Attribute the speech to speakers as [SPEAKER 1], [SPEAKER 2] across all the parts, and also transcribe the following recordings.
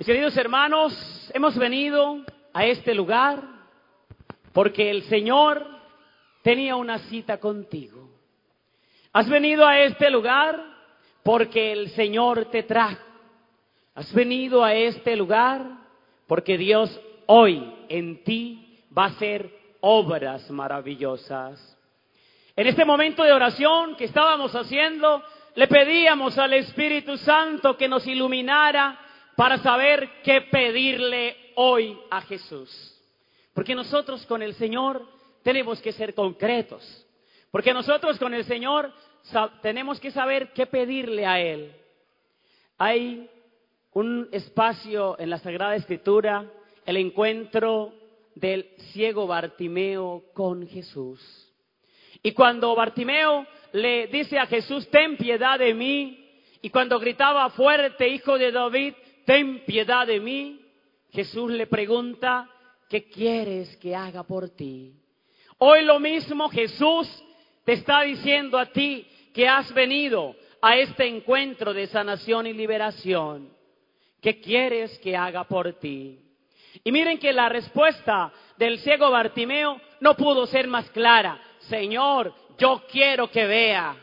[SPEAKER 1] Mis queridos hermanos, hemos venido a este lugar porque el Señor tenía una cita contigo. Has venido a este lugar porque el Señor te trajo. Has venido a este lugar porque Dios hoy en ti va a hacer obras maravillosas. En este momento de oración que estábamos haciendo, le pedíamos al Espíritu Santo que nos iluminara para saber qué pedirle hoy a Jesús. Porque nosotros con el Señor tenemos que ser concretos. Porque nosotros con el Señor tenemos que saber qué pedirle a Él. Hay un espacio en la Sagrada Escritura, el encuentro del ciego Bartimeo con Jesús. Y cuando Bartimeo le dice a Jesús, ten piedad de mí, y cuando gritaba fuerte, hijo de David, ten piedad de mí, Jesús le pregunta, ¿qué quieres que haga por ti? Hoy lo mismo Jesús te está diciendo a ti que has venido a este encuentro de sanación y liberación. ¿Qué quieres que haga por ti? Y miren que la respuesta del ciego Bartimeo no pudo ser más clara. Señor, yo quiero que vea.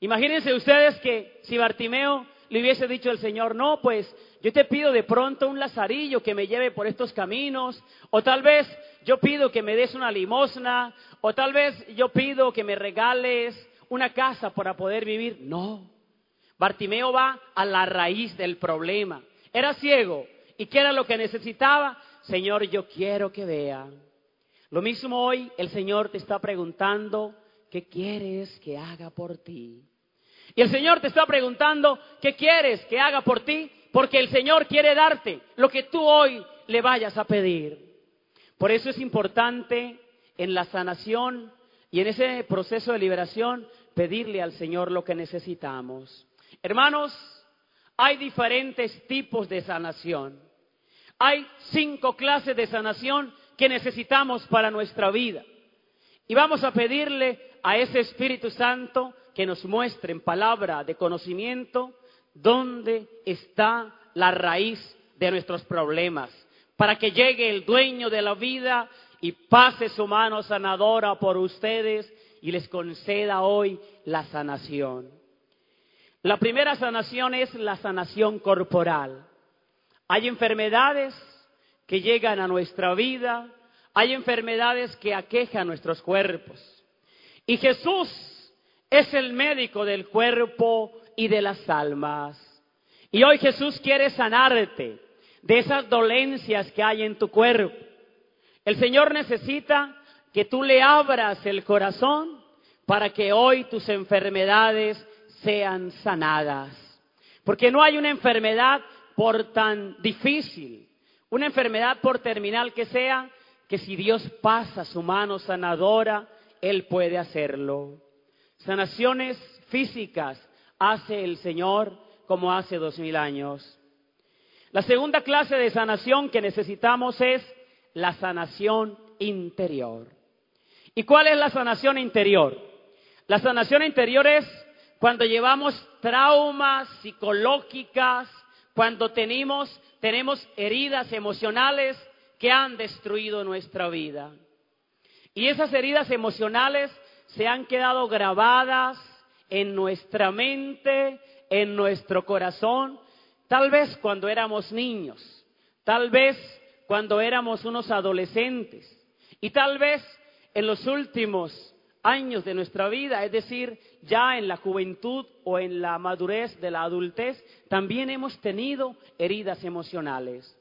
[SPEAKER 1] Imagínense ustedes que si Bartimeo le hubiese dicho al Señor, no, pues yo te pido de pronto un lazarillo que me lleve por estos caminos, o tal vez yo pido que me des una limosna, o tal vez yo pido que me regales una casa para poder vivir. No, Bartimeo va a la raíz del problema. Era ciego, ¿y qué era lo que necesitaba? Señor, yo quiero que vea. Lo mismo hoy el Señor te está preguntando, ¿qué quieres que haga por ti? Y el Señor te está preguntando, ¿qué quieres que haga por ti? Porque el Señor quiere darte lo que tú hoy le vayas a pedir. Por eso es importante en la sanación y en ese proceso de liberación pedirle al Señor lo que necesitamos. Hermanos, hay diferentes tipos de sanación. Hay cinco clases de sanación que necesitamos para nuestra vida. Y vamos a pedirle a ese Espíritu Santo que nos muestre en palabra de conocimiento dónde está la raíz de nuestros problemas, para que llegue el dueño de la vida y pase su mano sanadora por ustedes y les conceda hoy la sanación. La primera sanación es la sanación corporal. Hay enfermedades que llegan a nuestra vida, hay enfermedades que aquejan nuestros cuerpos. Y Jesús es el médico del cuerpo y de las almas. Y hoy Jesús quiere sanarte de esas dolencias que hay en tu cuerpo. El Señor necesita que tú le abras el corazón para que hoy tus enfermedades sean sanadas. Porque no hay una enfermedad por tan difícil, una enfermedad por terminal que sea, que si Dios pasa su mano sanadora, Él puede hacerlo. Sanaciones físicas hace el Señor como hace dos mil años. La segunda clase de sanación que necesitamos es la sanación interior. ¿Y cuál es la sanación interior? La sanación interior es cuando llevamos traumas psicológicas, cuando tenemos, tenemos heridas emocionales que han destruido nuestra vida. Y esas heridas emocionales se han quedado grabadas en nuestra mente, en nuestro corazón, tal vez cuando éramos niños, tal vez cuando éramos unos adolescentes y tal vez en los últimos años de nuestra vida, es decir, ya en la juventud o en la madurez de la adultez, también hemos tenido heridas emocionales.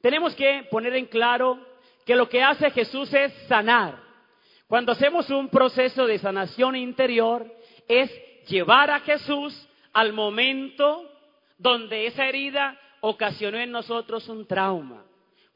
[SPEAKER 1] Tenemos que poner en claro que lo que hace Jesús es sanar. Cuando hacemos un proceso de sanación interior, es llevar a Jesús al momento donde esa herida ocasionó en nosotros un trauma.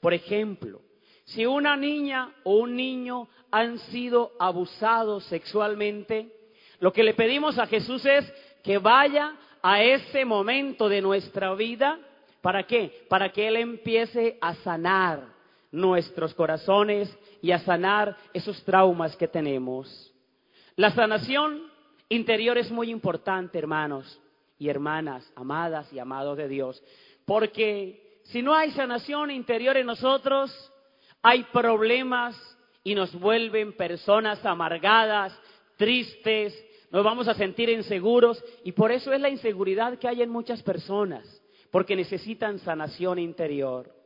[SPEAKER 1] Por ejemplo, si una niña o un niño han sido abusados sexualmente, lo que le pedimos a Jesús es que vaya a ese momento de nuestra vida. ¿Para qué? Para que Él empiece a sanar nuestros corazones y a sanar esos traumas que tenemos. La sanación interior es muy importante, hermanos y hermanas, amadas y amados de Dios, porque si no hay sanación interior en nosotros, hay problemas y nos vuelven personas amargadas, tristes, nos vamos a sentir inseguros y por eso es la inseguridad que hay en muchas personas, porque necesitan sanación interior.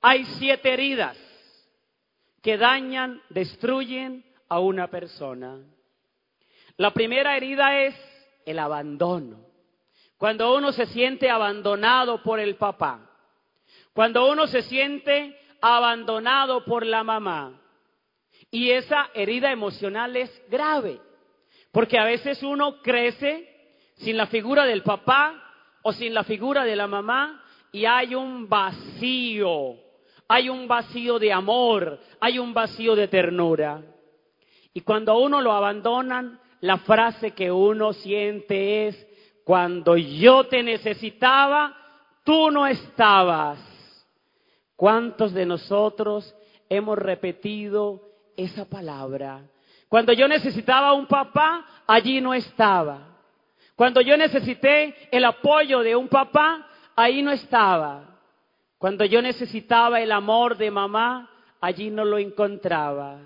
[SPEAKER 1] Hay siete heridas que dañan, destruyen a una persona. La primera herida es el abandono. Cuando uno se siente abandonado por el papá, cuando uno se siente abandonado por la mamá, y esa herida emocional es grave, porque a veces uno crece sin la figura del papá o sin la figura de la mamá y hay un vacío, hay un vacío de amor, hay un vacío de ternura. Y cuando uno lo abandonan, la frase que uno siente es, cuando yo te necesitaba, tú no estabas. ¿Cuántos de nosotros hemos repetido esa palabra? Cuando yo necesitaba un papá, allí no estaba. Cuando yo necesité el apoyo de un papá, ahí no estaba. Cuando yo necesitaba el amor de mamá, allí no lo encontraba.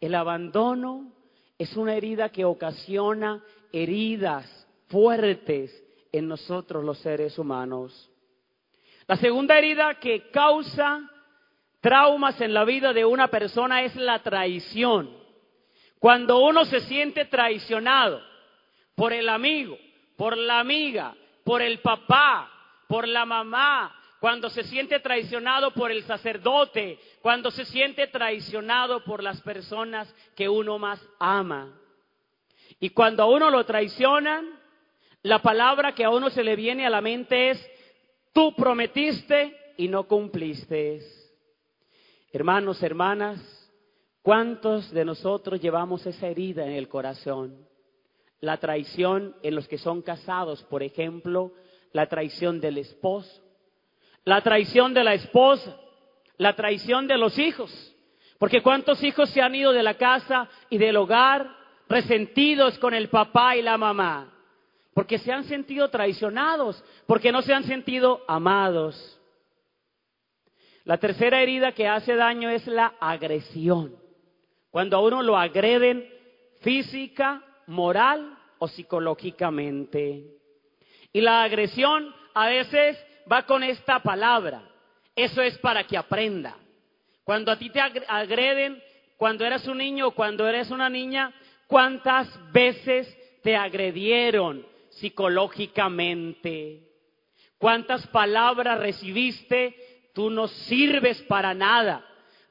[SPEAKER 1] El abandono es una herida que ocasiona heridas fuertes en nosotros los seres humanos. La segunda herida que causa traumas en la vida de una persona es la traición. Cuando uno se siente traicionado por el amigo, por la amiga, por el papá, por la mamá, cuando se siente traicionado por el sacerdote, cuando se siente traicionado por las personas que uno más ama. Y cuando a uno lo traicionan, la palabra que a uno se le viene a la mente es, tú prometiste y no cumpliste. Hermanos, hermanas, ¿Cuántos de nosotros llevamos esa herida en el corazón? La traición en los que son casados, por ejemplo, la traición del esposo, la traición de la esposa, la traición de los hijos. Porque cuántos hijos se han ido de la casa y del hogar resentidos con el papá y la mamá. Porque se han sentido traicionados, porque no se han sentido amados. La tercera herida que hace daño es la agresión. Cuando a uno lo agreden física, moral o psicológicamente. Y la agresión a veces va con esta palabra. Eso es para que aprenda. Cuando a ti te agreden, cuando eras un niño o cuando eres una niña, ¿cuántas veces te agredieron psicológicamente? ¿Cuántas palabras recibiste? Tú no sirves para nada.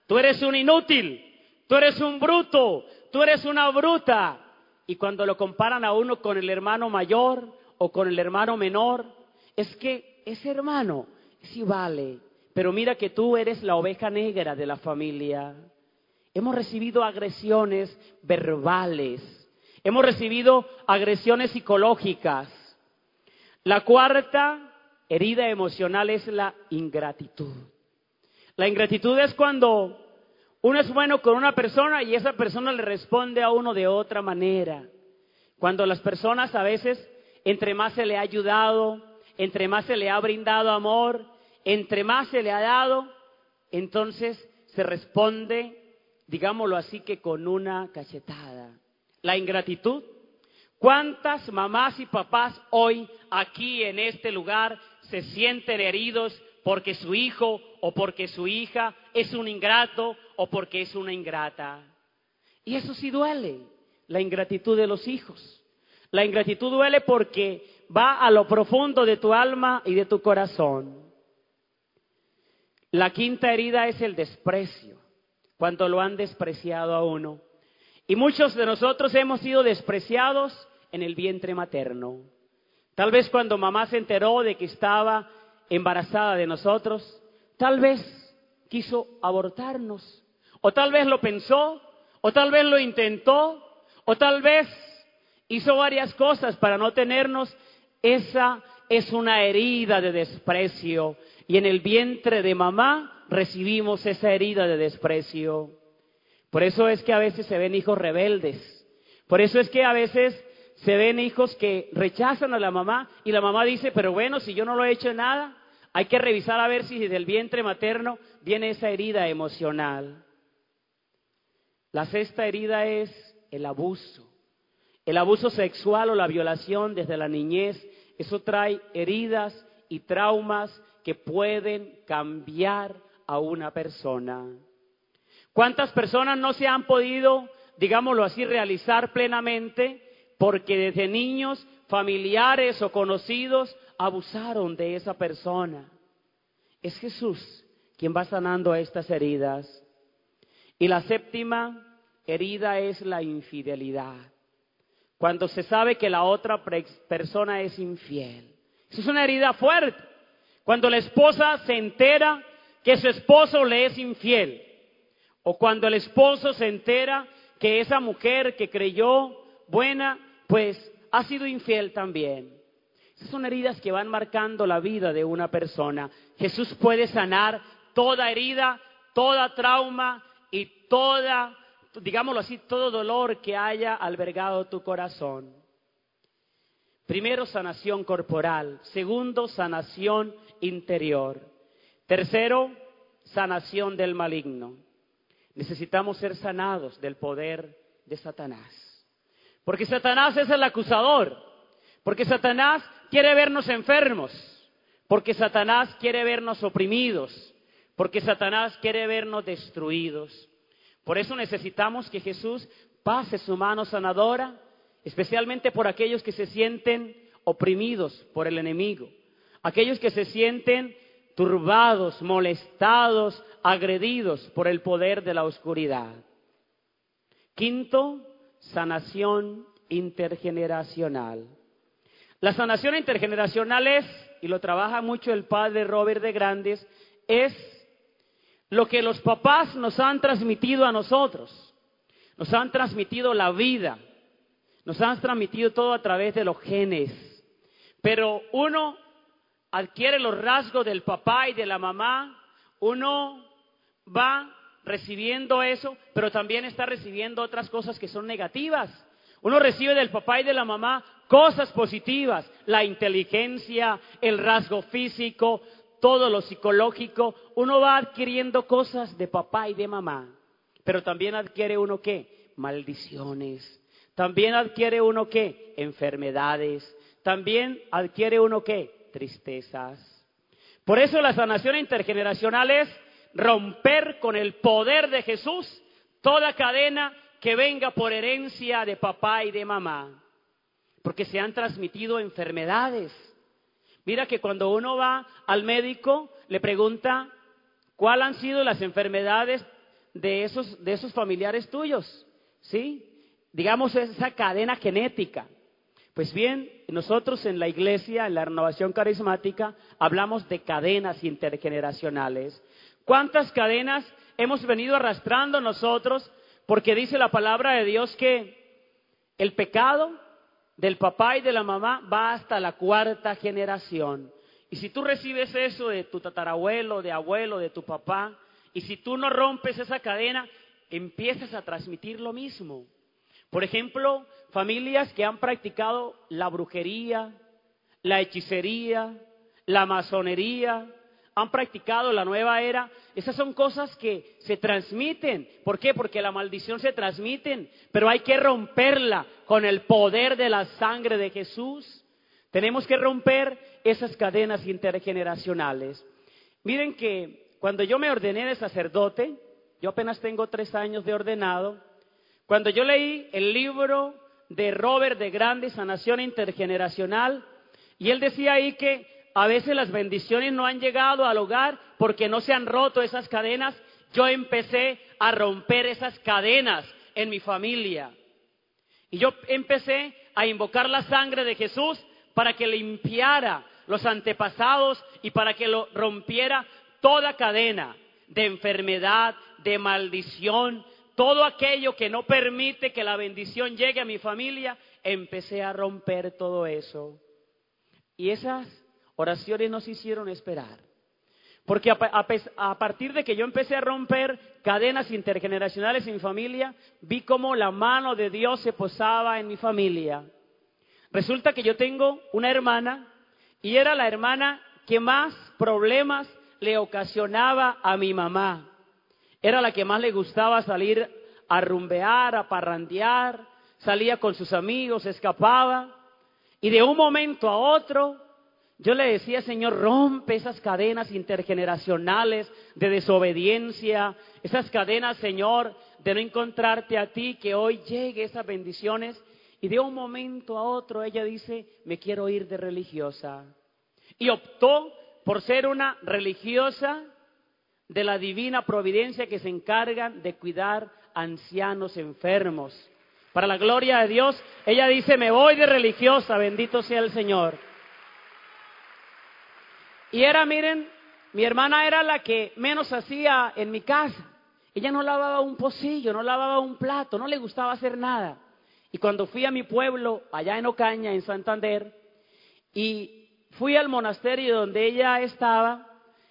[SPEAKER 1] Tú eres un inútil tú eres un bruto, tú eres una bruta. Y cuando lo comparan a uno con el hermano mayor o con el hermano menor, es que ese hermano sí vale, pero mira que tú eres la oveja negra de la familia. Hemos recibido agresiones verbales, hemos recibido agresiones psicológicas. La cuarta herida emocional es la ingratitud. La ingratitud es cuando uno es bueno con una persona y esa persona le responde a uno de otra manera. Cuando las personas a veces, entre más se le ha ayudado, entre más se le ha brindado amor, entre más se le ha dado, entonces se responde, digámoslo así, que con una cachetada. La ingratitud. ¿Cuántas mamás y papás hoy aquí en este lugar se sienten heridos porque su hijo o porque su hija es un ingrato o porque es una ingrata. Y eso sí duele, la ingratitud de los hijos. La ingratitud duele porque va a lo profundo de tu alma y de tu corazón. La quinta herida es el desprecio, cuando lo han despreciado a uno. Y muchos de nosotros hemos sido despreciados en el vientre materno. Tal vez cuando mamá se enteró de que estaba embarazada de nosotros, tal vez quiso abortarnos, o tal vez lo pensó, o tal vez lo intentó, o tal vez hizo varias cosas para no tenernos. Esa es una herida de desprecio y en el vientre de mamá recibimos esa herida de desprecio. Por eso es que a veces se ven hijos rebeldes. Por eso es que a veces se ven hijos que rechazan a la mamá y la mamá dice, pero bueno, si yo no lo he hecho nada, hay que revisar a ver si desde el vientre materno viene esa herida emocional. La sexta herida es el abuso. El abuso sexual o la violación desde la niñez, eso trae heridas y traumas que pueden cambiar a una persona. ¿Cuántas personas no se han podido, digámoslo así, realizar plenamente porque desde niños familiares o conocidos abusaron de esa persona? Es Jesús quien va sanando estas heridas. Y la séptima herida es la infidelidad. Cuando se sabe que la otra persona es infiel. Eso es una herida fuerte. Cuando la esposa se entera que su esposo le es infiel. O cuando el esposo se entera que esa mujer que creyó buena, pues ha sido infiel también. Esas son heridas que van marcando la vida de una persona. Jesús puede sanar toda herida, toda trauma y toda, digámoslo así, todo dolor que haya albergado tu corazón. Primero, sanación corporal. Segundo, sanación interior. Tercero, sanación del maligno. Necesitamos ser sanados del poder de Satanás. Porque Satanás es el acusador. Porque Satanás quiere vernos enfermos. Porque Satanás quiere vernos oprimidos. Porque Satanás quiere vernos destruidos. Por eso necesitamos que Jesús pase su mano sanadora, especialmente por aquellos que se sienten oprimidos por el enemigo. Aquellos que se sienten turbados, molestados, agredidos por el poder de la oscuridad. Quinto, sanación intergeneracional. La sanación intergeneracional es, y lo trabaja mucho el padre Robert de Grandes, es lo que los papás nos han transmitido a nosotros. Nos han transmitido la vida, nos han transmitido todo a través de los genes. Pero uno adquiere los rasgos del papá y de la mamá, uno va recibiendo eso, pero también está recibiendo otras cosas que son negativas. Uno recibe del papá y de la mamá cosas positivas, la inteligencia, el rasgo físico, todo lo psicológico. Uno va adquiriendo cosas de papá y de mamá, pero también adquiere uno qué? Maldiciones. También adquiere uno qué? Enfermedades. También adquiere uno qué? tristezas. Por eso la sanación intergeneracional es romper con el poder de Jesús toda cadena que venga por herencia de papá y de mamá, porque se han transmitido enfermedades. Mira que cuando uno va al médico, le pregunta cuáles han sido las enfermedades de esos, de esos familiares tuyos, ¿sí? Digamos esa cadena genética. Pues bien, nosotros en la iglesia, en la renovación carismática, hablamos de cadenas intergeneracionales. ¿Cuántas cadenas hemos venido arrastrando nosotros? Porque dice la palabra de Dios que el pecado del papá y de la mamá va hasta la cuarta generación. Y si tú recibes eso de tu tatarabuelo, de abuelo, de tu papá, y si tú no rompes esa cadena, empiezas a transmitir lo mismo. Por ejemplo, familias que han practicado la brujería, la hechicería, la masonería, han practicado la nueva era. Esas son cosas que se transmiten. ¿Por qué? Porque la maldición se transmite, pero hay que romperla con el poder de la sangre de Jesús. Tenemos que romper esas cadenas intergeneracionales. Miren que cuando yo me ordené de sacerdote, yo apenas tengo tres años de ordenado, cuando yo leí el libro de Robert de Grande, Sanación Intergeneracional, y él decía ahí que a veces las bendiciones no han llegado al hogar porque no se han roto esas cadenas, yo empecé a romper esas cadenas en mi familia. Y yo empecé a invocar la sangre de Jesús para que limpiara los antepasados y para que lo rompiera toda cadena de enfermedad, de maldición, todo aquello que no permite que la bendición llegue a mi familia, empecé a romper todo eso. Y esas oraciones nos hicieron esperar. Porque a, partir de que yo empecé a romper cadenas intergeneracionales en mi familia, vi cómo la mano de Dios se posaba en mi familia. Resulta que yo tengo una hermana y era la hermana que más problemas le ocasionaba a mi mamá. Era la que más le gustaba salir a rumbear, a parrandear, salía con sus amigos, escapaba. Y de un momento a otro yo le decía, Señor, rompe esas cadenas intergeneracionales de desobediencia, esas cadenas, Señor, de no encontrarte a ti, que hoy llegue esas bendiciones. Y de un momento a otro ella dice, me quiero ir de religiosa. Y optó por ser una religiosa de la divina providencia que se encargan de cuidar ancianos enfermos. Para la gloria de Dios, ella dice, me voy de religiosa, bendito sea el Señor. Y era, miren, mi hermana era la que menos hacía en mi casa. Ella no lavaba un pocillo, no lavaba un plato, no le gustaba hacer nada. Y cuando fui a mi pueblo, allá en Ocaña, en Santander, y fui al monasterio donde ella estaba,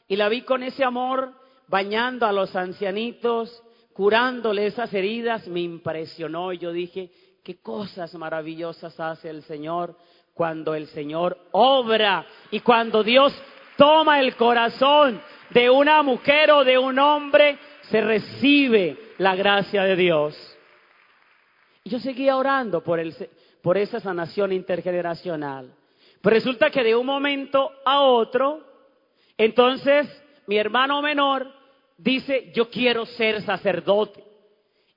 [SPEAKER 1] y la vi con ese amor, bañando a los ancianitos, curándole esas heridas, me impresionó. Y yo dije, qué cosas maravillosas hace el Señor cuando el Señor obra y cuando Dios toma el corazón de una mujer o de un hombre, se recibe la gracia de Dios. Y yo seguía orando por, el, por esa sanación intergeneracional. Pero resulta que de un momento a otro, entonces mi hermano menor dice, yo quiero ser sacerdote.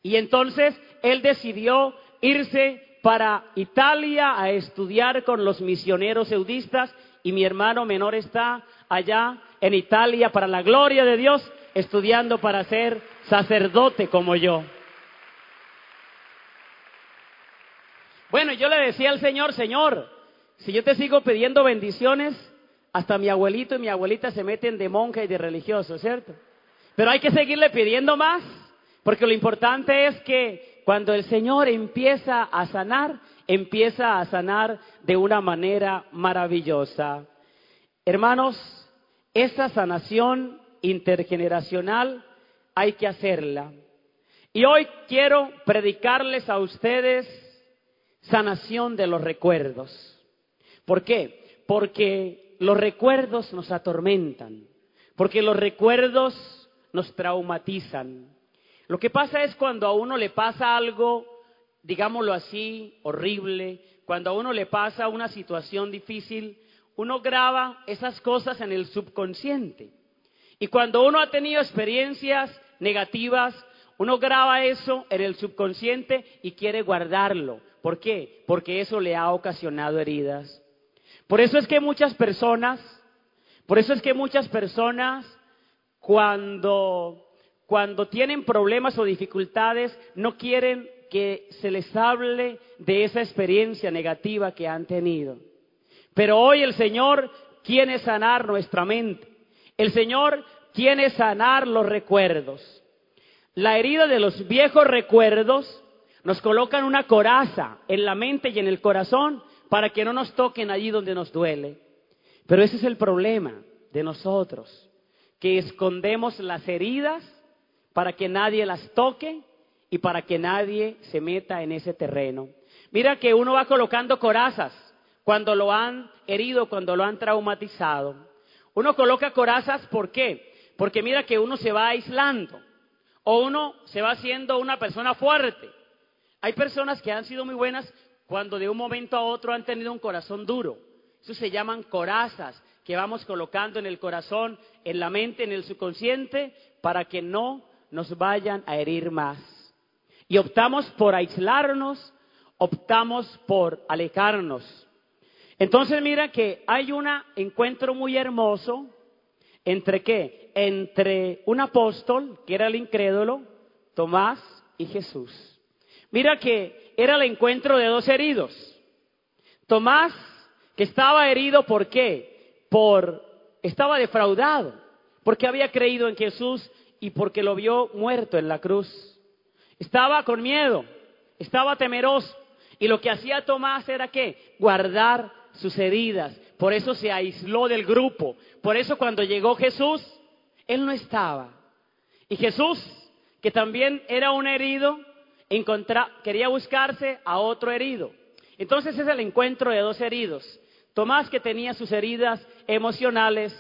[SPEAKER 1] Y entonces él decidió irse para Italia a estudiar con los misioneros eudistas y mi hermano menor está allá en Italia para la gloria de Dios, estudiando para ser sacerdote como yo. Bueno, yo le decía al Señor, Señor, si yo te sigo pidiendo bendiciones, hasta mi abuelito y mi abuelita se meten de monja y de religioso, ¿cierto? Pero hay que seguirle pidiendo más, porque lo importante es que cuando el Señor empieza a sanar, empieza a sanar de una manera maravillosa. Hermanos, esta sanación intergeneracional hay que hacerla. Y hoy quiero predicarles a ustedes sanación de los recuerdos. ¿Por qué? Porque los recuerdos nos atormentan, porque los recuerdos nos traumatizan. Lo que pasa es cuando a uno le pasa algo digámoslo así, horrible, cuando a uno le pasa una situación difícil, uno graba esas cosas en el subconsciente. Y cuando uno ha tenido experiencias negativas, uno graba eso en el subconsciente y quiere guardarlo. ¿Por qué? Porque eso le ha ocasionado heridas. Por eso es que muchas personas, por eso es que muchas personas cuando cuando tienen problemas o dificultades no quieren que se les hable de esa experiencia negativa que han tenido. Pero hoy el Señor quiere sanar nuestra mente. El Señor quiere sanar los recuerdos. La herida de los viejos recuerdos nos colocan una coraza en la mente y en el corazón para que no nos toquen allí donde nos duele. Pero ese es el problema de nosotros, que escondemos las heridas para que nadie las toque y para que nadie se meta en ese terreno. Mira que uno va colocando corazas cuando lo han herido, cuando lo han traumatizado. Uno coloca corazas, ¿por qué? Porque mira que uno se va aislando o uno se va haciendo una persona fuerte. Hay personas que han sido muy buenas cuando de un momento a otro han tenido un corazón duro. Eso se llaman corazas que vamos colocando en el corazón, en la mente, en el subconsciente, para que no nos vayan a herir más. Y optamos por aislarnos, optamos por alejarnos. Entonces mira que hay un encuentro muy hermoso entre qué? Entre un apóstol, que era el incrédulo, Tomás y Jesús. Mira que era el encuentro de dos heridos. Tomás, que estaba herido, ¿por qué? Por, estaba defraudado, porque había creído en Jesús y porque lo vio muerto en la cruz. Estaba con miedo, estaba temeroso. Y lo que hacía Tomás era qué? Guardar sus heridas. Por eso se aisló del grupo. Por eso cuando llegó Jesús, él no estaba. Y Jesús, que también era un herido, quería buscarse a otro herido. Entonces es el encuentro de dos heridos. Tomás que tenía sus heridas emocionales,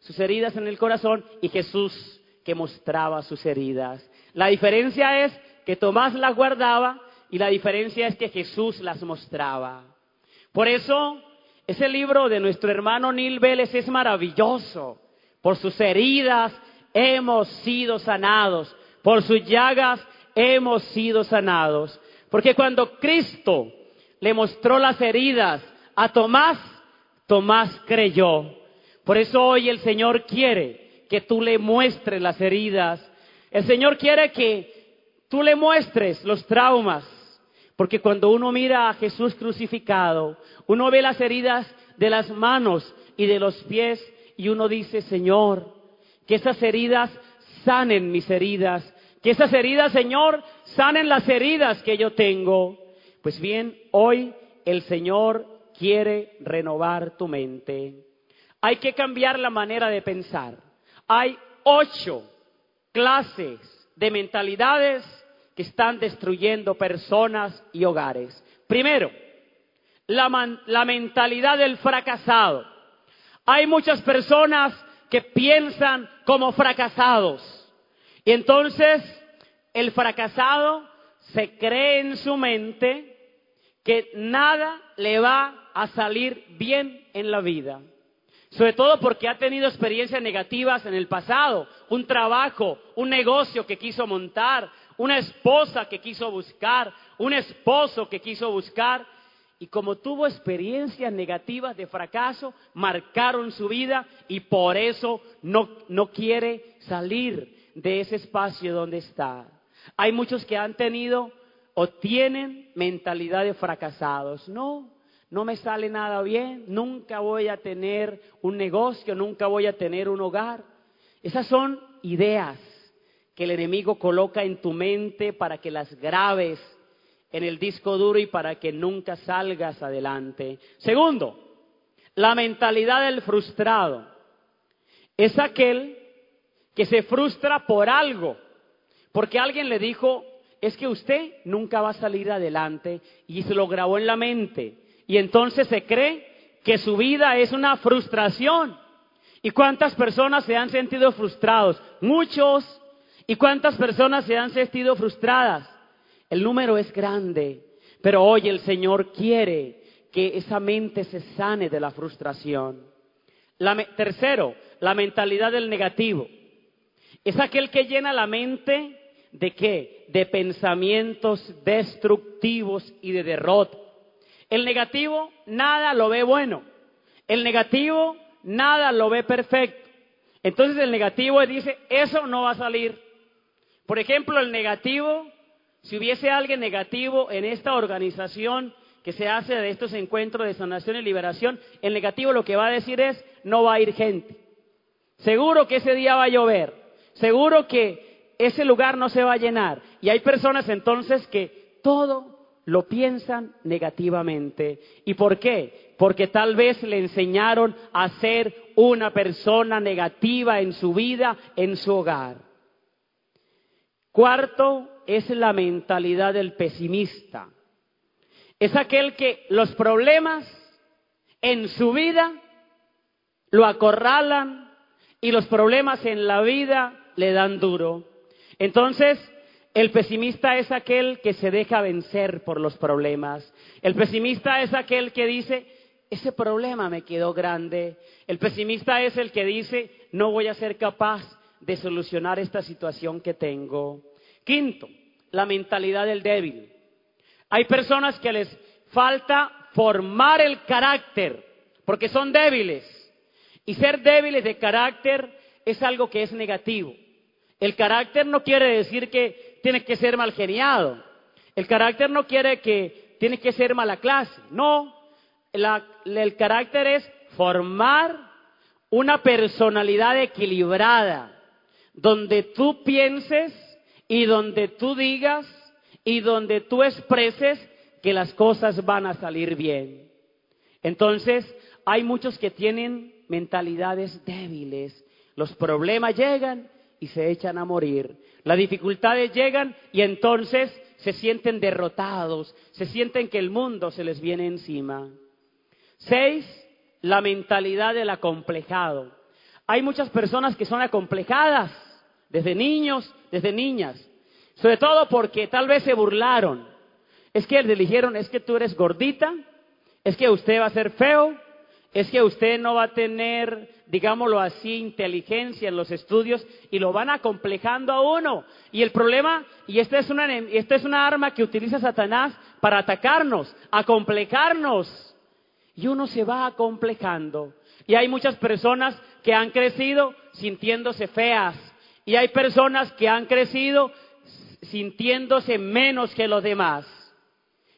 [SPEAKER 1] sus heridas en el corazón, y Jesús que mostraba sus heridas. La diferencia es que Tomás las guardaba y la diferencia es que Jesús las mostraba. Por eso, ese libro de nuestro hermano Neil Vélez es maravilloso. Por sus heridas hemos sido sanados. Por sus llagas hemos sido sanados. Porque cuando Cristo le mostró las heridas a Tomás, Tomás creyó. Por eso hoy el Señor quiere que tú le muestres las heridas. El Señor quiere que tú le muestres los traumas. Porque cuando uno mira a Jesús crucificado, uno ve las heridas de las manos y de los pies y uno dice, Señor, que esas heridas sanen mis heridas, que esas heridas, Señor, sanen las heridas que yo tengo. Pues bien, hoy el Señor quiere renovar tu mente. Hay que cambiar la manera de pensar. Hay ocho clases de mentalidades están destruyendo personas y hogares. Primero, la, la mentalidad del fracasado. Hay muchas personas que piensan como fracasados. Y entonces el fracasado se cree en su mente que nada le va a salir bien en la vida. Sobre todo porque ha tenido experiencias negativas en el pasado, un trabajo, un negocio que quiso montar, una esposa que quiso buscar, un esposo que quiso buscar, y como tuvo experiencias negativas de fracaso, marcaron su vida y por eso no, no quiere salir de ese espacio donde está. Hay muchos que han tenido o tienen mentalidad de fracasados. No, no me sale nada bien, nunca voy a tener un negocio, nunca voy a tener un hogar. Esas son ideas el enemigo coloca en tu mente para que las grabes en el disco duro y para que nunca salgas adelante. Segundo, la mentalidad del frustrado. Es aquel que se frustra por algo porque alguien le dijo, es que usted nunca va a salir adelante y se lo grabó en la mente. Y entonces se cree que su vida es una frustración. ¿Y cuántas personas se han sentido frustrados? Muchos. ¿Y cuántas personas se han sentido frustradas? El número es grande. Pero hoy el Señor quiere que esa mente se sane de la frustración. tercero, la mentalidad del negativo. Es aquel que llena la mente ¿De qué? De pensamientos destructivos y de derrota. El negativo nada lo ve bueno. El negativo nada lo ve perfecto. Entonces el negativo dice, eso no va a salir. Por ejemplo, el negativo, si hubiese alguien negativo en esta organización que se hace de estos encuentros de sanación y liberación, el negativo lo que va a decir es, no va a ir gente. Seguro que ese día va a llover. Seguro que ese lugar no se va a llenar. Y hay personas entonces que todo lo piensan negativamente. ¿Y por qué? Porque tal vez le enseñaron a ser una persona negativa en su vida, en su hogar. Cuarto es la mentalidad del pesimista. Es aquel que los problemas en su vida lo acorralan y los problemas en la vida le dan duro. Entonces, el pesimista es aquel que se deja vencer por los problemas. El pesimista es aquel que dice, ese problema me quedó grande. El pesimista es el que dice, no voy a ser capaz de solucionar esta situación que tengo. Quinto, la mentalidad del débil. Hay personas que les falta formar el carácter porque son débiles. Y ser débiles de carácter es algo que es negativo. El carácter no quiere decir que tiene que ser mal geniado. El carácter no quiere que tiene que ser mala clase. No. la- el carácter es formar una personalidad equilibrada, donde tú pienses y donde tú digas y donde tú expreses que las cosas van a salir bien. Entonces, hay muchos que tienen mentalidades débiles. Los problemas llegan y se echan a morir. Las dificultades llegan y entonces se sienten derrotados, se sienten que el mundo se les viene encima. Seis, la mentalidad del acomplejado. Hay muchas personas que son acomplejadas desde niños, desde niñas, sobre todo porque tal vez se burlaron. Es que le dijeron, es que tú eres gordita, es que usted va a ser feo, es que usted no va a tener, digámoslo así, inteligencia en los estudios y lo van acomplejando a uno. Y el problema, y esta es una, esta es una arma que utiliza Satanás para atacarnos, acomplejarnos. Y uno se va acomplejando. Y hay muchas personas que han crecido sintiéndose feas. Y hay personas que han crecido sintiéndose menos que los demás.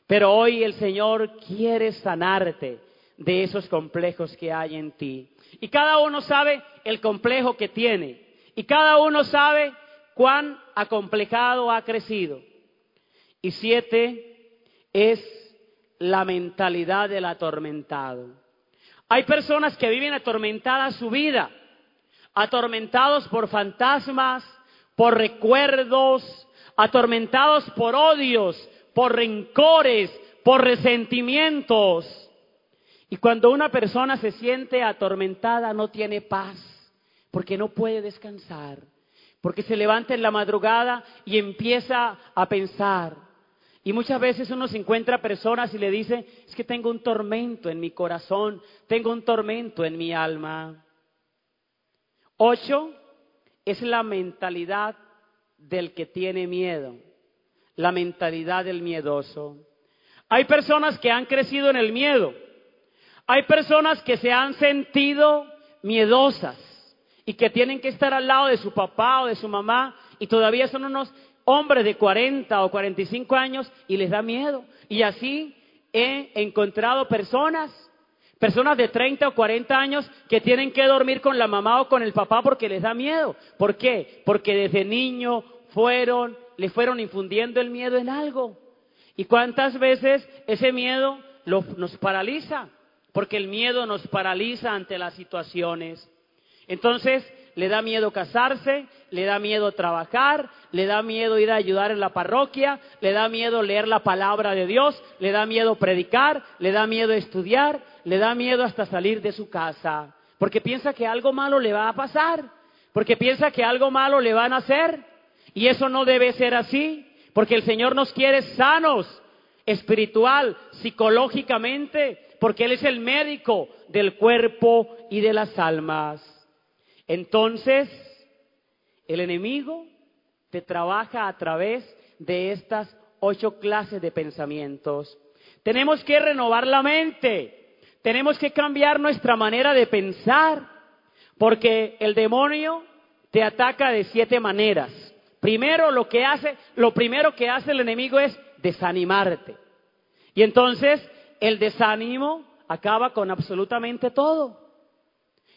[SPEAKER 1] Pero hoy el Señor quiere sanarte de esos complejos que hay en ti. Y cada uno sabe el complejo que tiene. Y cada uno sabe cuán acomplejado ha crecido. Y siete es la mentalidad del atormentado. Hay personas que viven atormentadas su vida, atormentados por fantasmas, por recuerdos, atormentados por odios, por rencores, por resentimientos. Y cuando una persona se siente atormentada no tiene paz, porque no puede descansar, porque se levanta en la madrugada y empieza a pensar. Y muchas veces uno se encuentra personas y le dice, es que tengo un tormento en mi corazón, tengo un tormento en mi alma. Ocho, es la mentalidad del que tiene miedo, la mentalidad del miedoso. Hay personas que han crecido en el miedo, hay personas que se han sentido miedosas y que tienen que estar al lado de su papá o de su mamá y todavía son unos hombres de 40 o 45 años y les da miedo. Y así he encontrado personas, personas de 30 o 40 años que tienen que dormir con la mamá o con el papá porque les da miedo. ¿Por qué? Porque desde niño fueron, le fueron infundiendo el miedo en algo. ¿Y cuántas veces ese miedo nos paraliza? Porque el miedo nos paraliza ante las situaciones. Entonces, le da miedo casarse, le da miedo trabajar, le da miedo ir a ayudar en la parroquia, le da miedo leer la palabra de Dios, le da miedo predicar, le da miedo estudiar, le da miedo hasta salir de su casa, porque piensa que algo malo le va a pasar, porque piensa que algo malo le van a hacer, y eso no debe ser así, porque el Señor nos quiere sanos, espiritual, psicológicamente, porque Él es el médico del cuerpo y de las almas. Entonces, el enemigo te trabaja a través de estas ocho clases de pensamientos. Tenemos que renovar la mente, tenemos que cambiar nuestra manera de pensar, porque el demonio te ataca de siete maneras. Primero lo que hace, lo primero que hace el enemigo es desanimarte. Y entonces el desánimo acaba con absolutamente todo.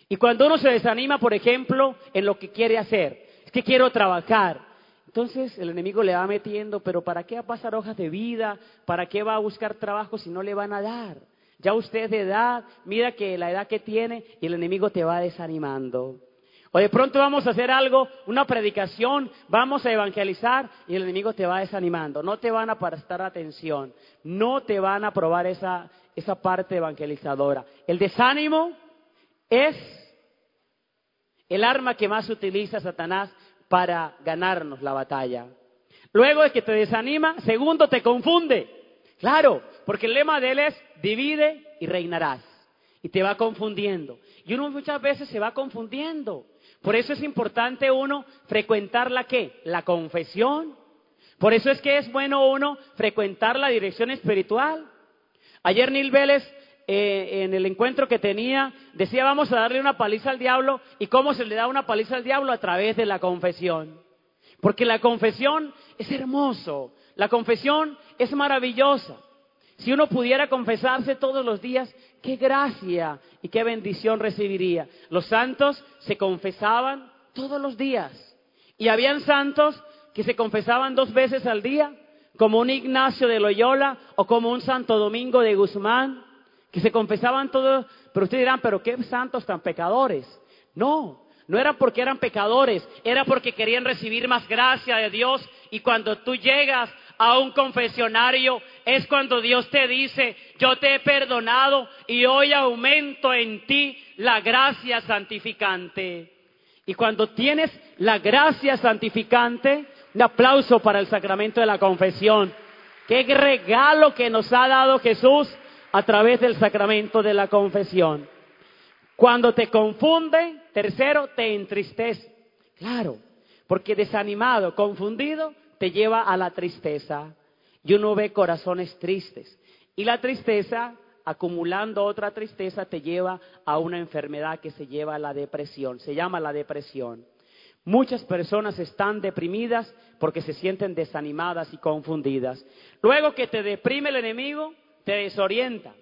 [SPEAKER 1] Y cuando uno se desanima, por ejemplo, en lo que quiere hacer, es que quiero trabajar. Entonces el enemigo le va metiendo, pero ¿para qué va a pasar hojas de vida? ¿Para qué va a buscar trabajo si no le van a dar? Ya usted de edad, mira que la edad que tiene y el enemigo te va desanimando. O de pronto vamos a hacer algo, una predicación, vamos a evangelizar y el enemigo te va desanimando. No te van a prestar atención, no te van a probar esa, esa parte evangelizadora. El desánimo es el arma que más utiliza Satanás para ganarnos la batalla. Luego de que te desanima, segundo, te confunde. Claro, porque el lema de él es divide y reinarás. Y te va confundiendo. Y uno muchas veces se va confundiendo. Por eso es importante uno frecuentar la qué? La confesión. Por eso es que es bueno uno frecuentar la dirección espiritual. Ayer Neil Vélez, eh, en el encuentro que tenía, decía vamos a darle una paliza al diablo. ¿Y cómo se le da una paliza al diablo? A través de la confesión. Porque la confesión es hermoso. La confesión es maravillosa. Si uno pudiera confesarse todos los días, qué gracia y qué bendición recibiría. Los santos se confesaban todos los días. Y habían santos que se confesaban dos veces al día, como un Ignacio de Loyola o como un Santo Domingo de Guzmán, que se confesaban todos, pero ustedes dirán, pero qué santos tan pecadores. No, no era porque eran pecadores, era porque querían recibir más gracia de Dios. Y cuando tú llegas a un confesionario es cuando Dios te dice, yo te he perdonado y hoy aumento en ti la gracia santificante. Y cuando tienes la gracia santificante, un aplauso para el sacramento de la confesión. Qué regalo que nos ha dado Jesús a través del sacramento de la confesión. Cuando te confunde, tercero, te entristece. Claro, porque desanimado, confundido, te lleva a la tristeza. Y uno ve corazones tristes. Y la tristeza, acumulando otra tristeza, te lleva a una enfermedad que se lleva a la depresión. Se llama la depresión. Muchas personas están deprimidas porque se sienten desanimadas y confundidas. Luego que te deprime el enemigo, te desorienta.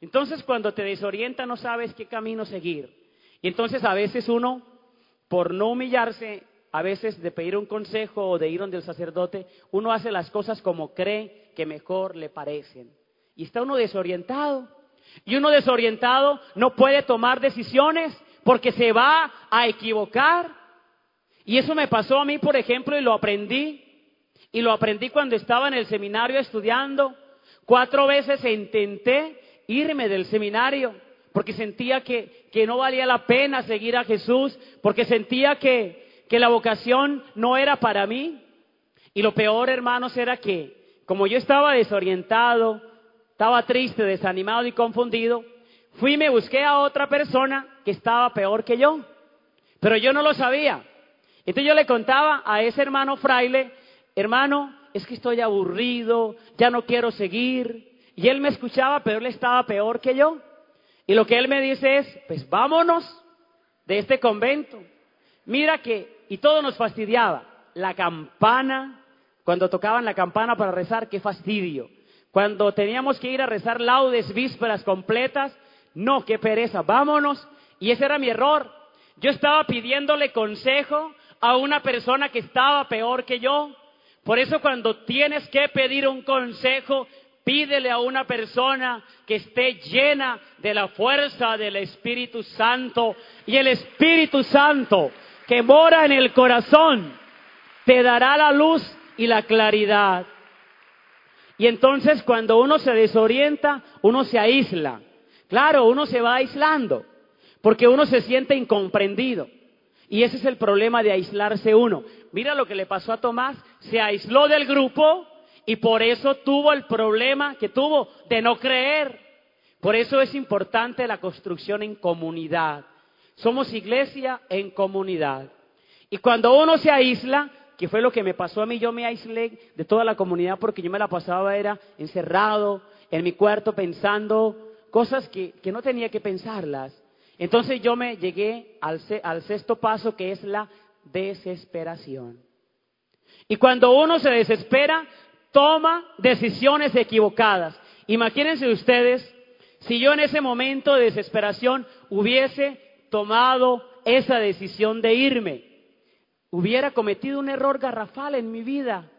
[SPEAKER 1] Entonces cuando te desorienta no sabes qué camino seguir. Y entonces a veces uno, por no humillarse, a veces de pedir un consejo o de ir donde el sacerdote, uno hace las cosas como cree que mejor le parecen. Y está uno desorientado. Y uno desorientado no puede tomar decisiones porque se va a equivocar. Y eso me pasó a mí, por ejemplo, y lo aprendí. Y lo aprendí cuando estaba en el seminario estudiando. Cuatro veces intenté irme del seminario porque sentía que, que no valía la pena seguir a Jesús, porque sentía que, que la vocación no era para mí. Y lo peor, hermanos, era que como yo estaba desorientado, estaba triste, desanimado y confundido, fui y me busqué a otra persona que estaba peor que yo. Pero yo no lo sabía. Entonces yo le contaba a ese hermano fraile, hermano, es que estoy aburrido, ya no quiero seguir. Y él me escuchaba, pero él estaba peor que yo. Y lo que él me dice es, pues vámonos de este convento. Mira que, y todo nos fastidiaba. La campana, cuando tocaban la campana para rezar, qué fastidio. Cuando teníamos que ir a rezar laudes, vísperas completas, no, qué pereza, vámonos. Y ese era mi error. Yo estaba pidiéndole consejo a una persona que estaba peor que yo. Por eso cuando tienes que pedir un consejo, Pídele a una persona que esté llena de la fuerza del Espíritu Santo y el Espíritu Santo que mora en el corazón te dará la luz y la claridad. Y entonces cuando uno se desorienta, uno se aísla. Claro, uno se va aislando porque uno se siente incomprendido. Y ese es el problema de aislarse uno. Mira lo que le pasó a Tomás, se aisló del grupo y por eso tuvo el problema que tuvo de no creer. Por eso es importante la construcción en comunidad. Somos iglesia en comunidad. Y cuando uno se aísla, que fue lo que me pasó a mí, yo me aislé de toda la comunidad porque yo me la pasaba era encerrado en mi cuarto pensando cosas que, que no tenía que pensarlas. Entonces yo me llegué al, al sexto paso que es la desesperación. Y cuando uno se desespera, toma decisiones equivocadas. Imagínense ustedes si yo en ese momento de desesperación hubiese tomado esa decisión de irme. Hubiera cometido un error garrafal en mi vida,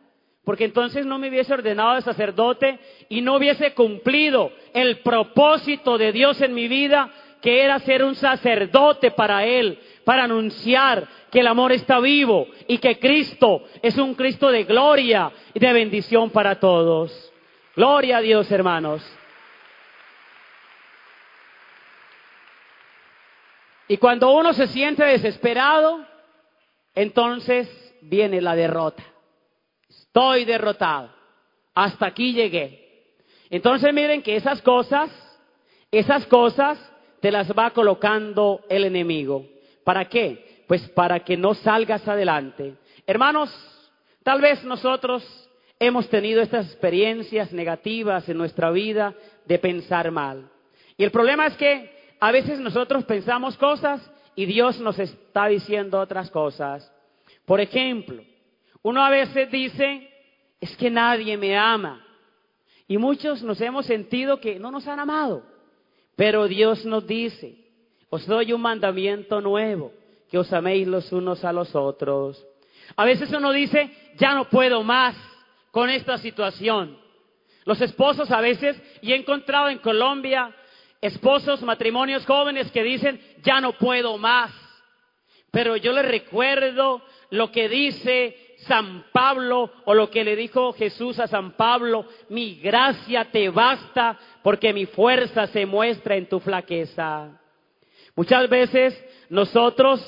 [SPEAKER 1] porque entonces no me hubiese ordenado de sacerdote y no hubiese cumplido el propósito de Dios en mi vida, que era ser un sacerdote para Él, para anunciar que el amor está vivo y que Cristo es un Cristo de gloria y de bendición para todos. Gloria a Dios, hermanos. Y cuando uno se siente desesperado, entonces viene la derrota. Estoy derrotado. Hasta aquí llegué. Entonces miren que esas cosas, esas cosas te las va colocando el enemigo. ¿Para qué? Pues para que no salgas adelante. Hermanos, tal vez nosotros hemos tenido estas experiencias negativas en nuestra vida de pensar mal. Y el problema es que a veces nosotros pensamos cosas y Dios nos está diciendo otras cosas. Por ejemplo, uno a veces dice, es que nadie me ama. Y muchos nos hemos sentido que no nos han amado. Pero Dios nos dice, os doy un mandamiento nuevo, que os améis los unos a los otros. A veces uno dice, ya no puedo más con esta situación. Los esposos a veces, y he encontrado en Colombia esposos, matrimonios jóvenes que dicen, ya no puedo más. Pero yo les recuerdo lo que dice San Pablo o lo que le dijo Jesús a San Pablo, mi gracia te basta porque mi fuerza se muestra en tu flaqueza. Muchas veces nosotros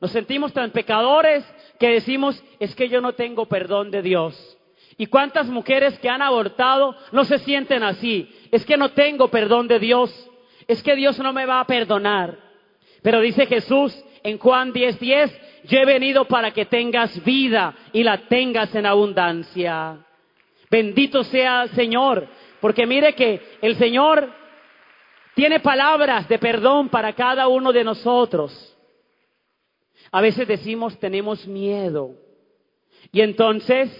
[SPEAKER 1] nos sentimos tan pecadores que decimos, es que yo no tengo perdón de Dios. ¿Y cuántas mujeres que han abortado no se sienten así? Es que no tengo perdón de Dios. Es que Dios no me va a perdonar. Pero dice Jesús en Juan 10:10, 10, yo he venido para que tengas vida y la tengas en abundancia. Bendito sea el Señor, porque mire que el Señor tiene palabras de perdón para cada uno de nosotros. A veces decimos tenemos miedo. Y entonces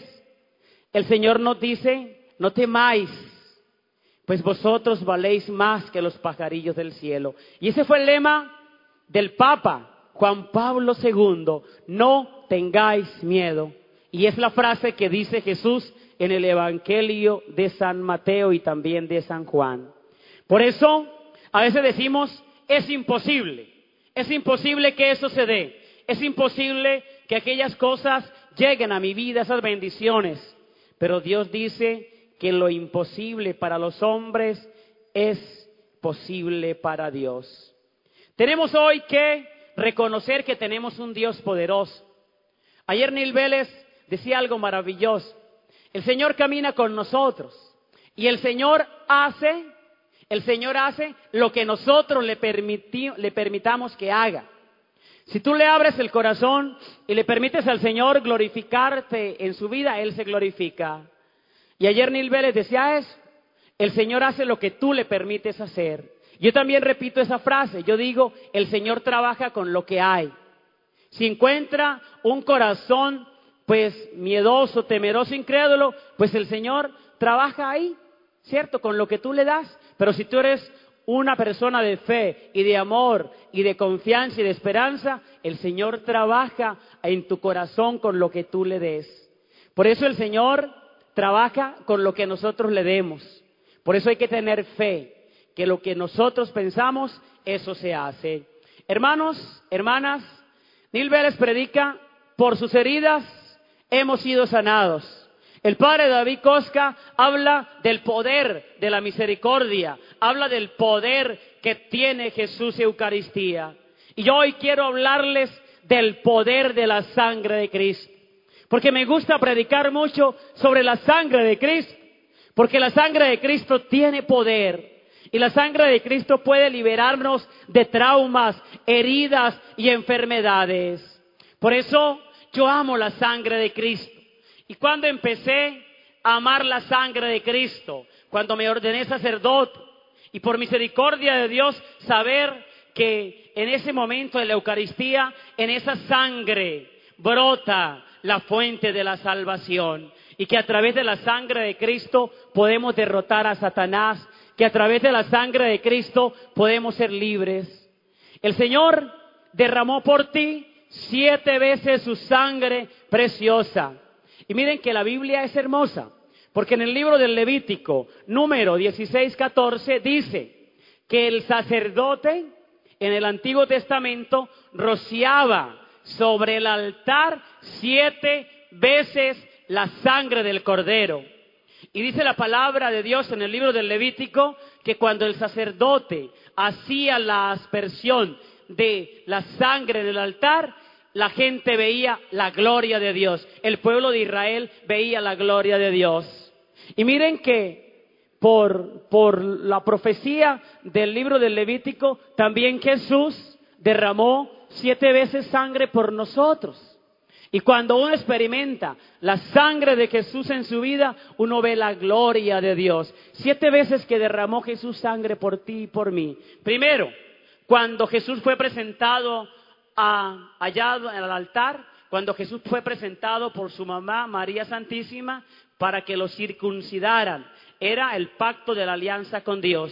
[SPEAKER 1] el Señor nos dice, no temáis, pues vosotros valéis más que los pajarillos del cielo. Y ese fue el lema del Papa Juan Pablo II, no tengáis miedo. Y es la frase que dice Jesús en el Evangelio de San Mateo y también de San Juan. Por eso, a veces decimos, es imposible, es imposible que eso se dé, es imposible que aquellas cosas lleguen a mi vida, esas bendiciones. Pero Dios dice que lo imposible para los hombres es posible para Dios. Tenemos hoy que reconocer que tenemos un Dios poderoso. Ayer Neil Vélez decía algo maravilloso. El Señor camina con nosotros y el Señor hace, el Señor hace lo que nosotros le, le permitamos que haga. Si tú le abres el corazón y le permites al Señor glorificarte en su vida, Él se glorifica. Y ayer Neil Vélez decía eso. El Señor hace lo que tú le permites hacer. Yo también repito esa frase. Yo digo, el Señor trabaja con lo que hay. Si encuentra un corazón, pues miedoso, temeroso, incrédulo, pues el Señor trabaja ahí, ¿cierto? Con lo que tú le das. Pero si tú eres una persona de fe y de amor y de confianza y de esperanza, el Señor trabaja en tu corazón con lo que tú le des. Por eso el Señor trabaja con lo que nosotros le demos. Por eso hay que tener fe, que lo que nosotros pensamos, eso se hace. Hermanos, hermanas, Nil Vélez predica, por sus heridas hemos sido sanados. El padre David Cosca habla del poder de la misericordia, habla del poder que tiene Jesús Eucaristía. Y yo hoy quiero hablarles del poder de la sangre de Cristo. Porque me gusta predicar mucho sobre la sangre de Cristo. Porque la sangre de Cristo tiene poder. Y la sangre de Cristo puede liberarnos de traumas, heridas y enfermedades. Por eso yo amo la sangre de Cristo. Y cuando empecé a amar la sangre de Cristo, cuando me ordené sacerdote, y por misericordia de Dios saber que en ese momento de la Eucaristía, en esa sangre brota la fuente de la salvación y que a través de la sangre de Cristo podemos derrotar a Satanás, que a través de la sangre de Cristo podemos ser libres. El Señor derramó por ti siete veces su sangre preciosa. Y miren que la Biblia es hermosa, porque en el libro del Levítico, número 16, 14, dice que el sacerdote en el Antiguo Testamento rociaba sobre el altar siete veces la sangre del cordero. Y dice la palabra de Dios en el libro del Levítico que cuando el sacerdote hacía la aspersión de la sangre del altar, la gente veía la gloria de Dios. El pueblo de Israel veía la gloria de Dios. Y miren que por, por la profecía del libro del Levítico, también Jesús derramó siete veces sangre por nosotros. Y cuando uno experimenta la sangre de Jesús en su vida, uno ve la gloria de Dios. Siete veces que derramó Jesús sangre por ti y por mí. Primero, cuando Jesús fue presentado hallado en el altar cuando Jesús fue presentado por su mamá María Santísima para que lo circuncidaran. era el pacto de la alianza con Dios.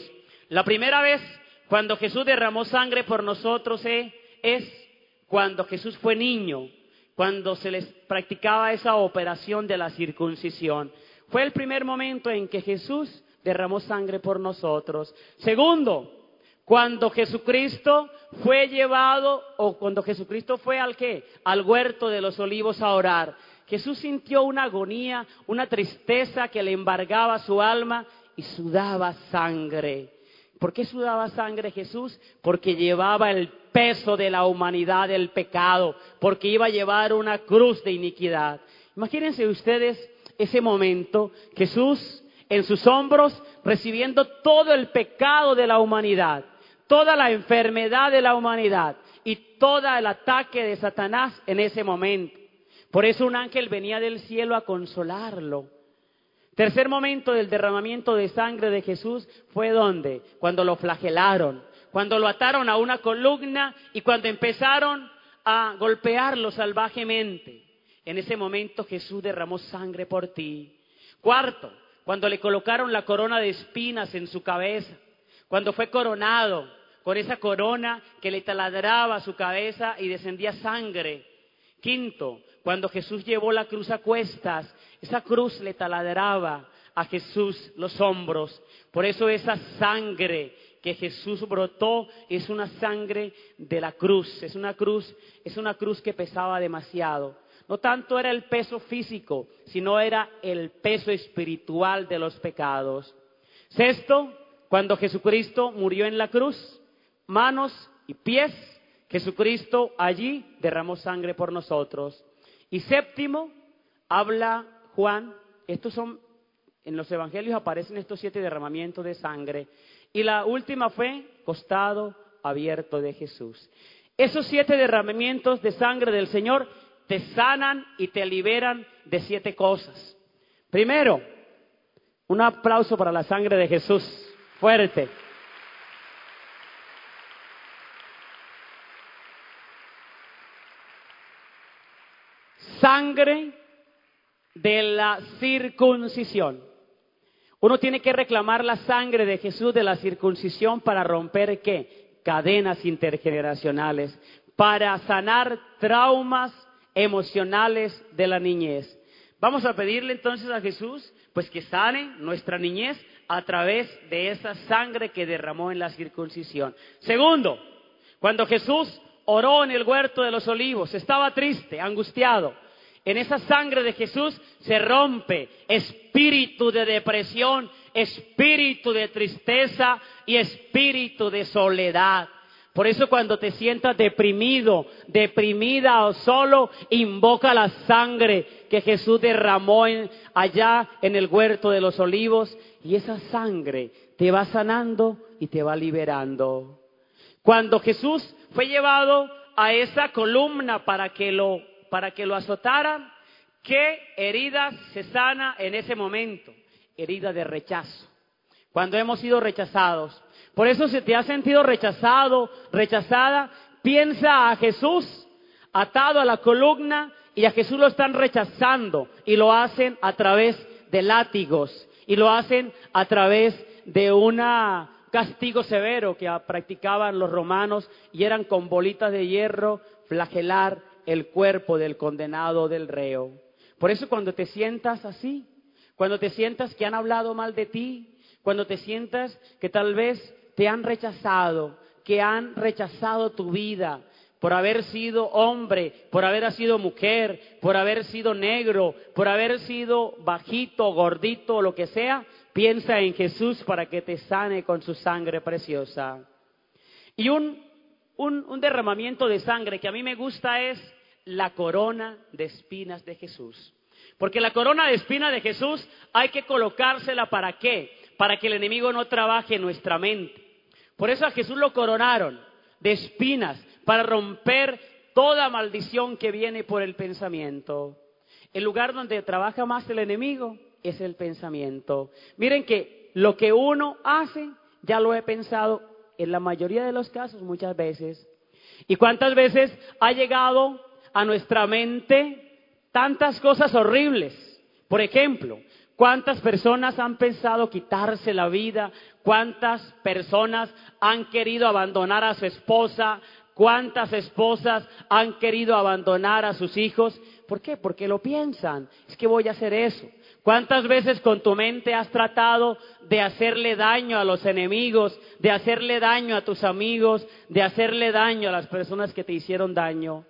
[SPEAKER 1] La primera vez cuando Jesús derramó sangre por nosotros eh, es cuando Jesús fue niño, cuando se les practicaba esa operación de la circuncisión. Fue el primer momento en que Jesús derramó sangre por nosotros. Segundo, cuando Jesucristo fue llevado o cuando Jesucristo fue al qué? Al huerto de los olivos a orar. Jesús sintió una agonía, una tristeza que le embargaba su alma y sudaba sangre. ¿Por qué sudaba sangre Jesús? Porque llevaba el peso de la humanidad del pecado, porque iba a llevar una cruz de iniquidad. Imagínense ustedes ese momento, Jesús en sus hombros recibiendo todo el pecado de la humanidad, toda la enfermedad de la humanidad y todo el ataque de Satanás en ese momento. Por eso un ángel venía del cielo a consolarlo. Tercer momento del derramamiento de sangre de Jesús fue donde? Cuando lo flagelaron, cuando lo ataron a una columna y cuando empezaron a golpearlo salvajemente. En ese momento Jesús derramó sangre por ti. Cuarto, cuando le colocaron la corona de espinas en su cabeza, cuando fue coronado con esa corona que le taladraba su cabeza y descendía sangre. Quinto, cuando Jesús llevó la cruz a cuestas, esa cruz le taladraba a Jesús los hombros. Por eso esa sangre que Jesús brotó es una sangre de la cruz, es una cruz, es una cruz que pesaba demasiado. No tanto era el peso físico, sino era el peso espiritual de los pecados. Sexto, cuando Jesucristo murió en la cruz, manos y pies, Jesucristo allí derramó sangre por nosotros. Y séptimo, habla Juan, estos son, en los evangelios aparecen estos siete derramamientos de sangre. Y la última fue costado abierto de Jesús. Esos siete derramamientos de sangre del Señor te sanan y te liberan de siete cosas. Primero, un aplauso para la sangre de Jesús. Fuerte. Sangre de la circuncisión. Uno tiene que reclamar la sangre de Jesús de la circuncisión para romper qué? Cadenas intergeneracionales, para sanar traumas emocionales de la niñez. Vamos a pedirle entonces a Jesús, pues que sane nuestra niñez a través de esa sangre que derramó en la circuncisión. Segundo, cuando Jesús oró en el huerto de los olivos, estaba triste, angustiado. En esa sangre de Jesús se rompe espíritu de depresión, espíritu de tristeza y espíritu de soledad. Por eso cuando te sientas deprimido, deprimida o solo, invoca la sangre que Jesús derramó allá en el huerto de los olivos y esa sangre te va sanando y te va liberando. Cuando Jesús fue llevado a esa columna para que lo para que lo azotaran, ¿qué herida se sana en ese momento? Herida de rechazo. Cuando hemos sido rechazados. Por eso si te has sentido rechazado, rechazada, piensa a Jesús atado a la columna y a Jesús lo están rechazando y lo hacen a través de látigos y lo hacen a través de un castigo severo que practicaban los romanos y eran con bolitas de hierro flagelar el cuerpo del condenado del reo. Por eso cuando te sientas así, cuando te sientas que han hablado mal de ti, cuando te sientas que tal vez te han rechazado, que han rechazado tu vida por haber sido hombre, por haber sido mujer, por haber sido negro, por haber sido bajito, gordito lo que sea, piensa en Jesús para que te sane con su sangre preciosa. Y un, un, un derramamiento de sangre que a mí me gusta es la corona de espinas de Jesús. Porque la corona de espinas de Jesús hay que colocársela para qué? Para que el enemigo no trabaje en nuestra mente. Por eso a Jesús lo coronaron de espinas para romper toda maldición que viene por el pensamiento. El lugar donde trabaja más el enemigo es el pensamiento. Miren que lo que uno hace, ya lo he pensado en la mayoría de los casos muchas veces. ¿Y cuántas veces ha llegado a nuestra mente tantas cosas horribles. Por ejemplo, ¿Cuántas personas han pensado quitarse la vida? ¿Cuántas personas han querido abandonar a su esposa? ¿Cuántas esposas han querido abandonar a sus hijos? ¿Por qué? Porque lo piensan. Es que voy a hacer eso. ¿Cuántas veces con tu mente has tratado de hacerle daño a los enemigos, de hacerle daño a tus amigos, de hacerle daño a las personas que te hicieron daño?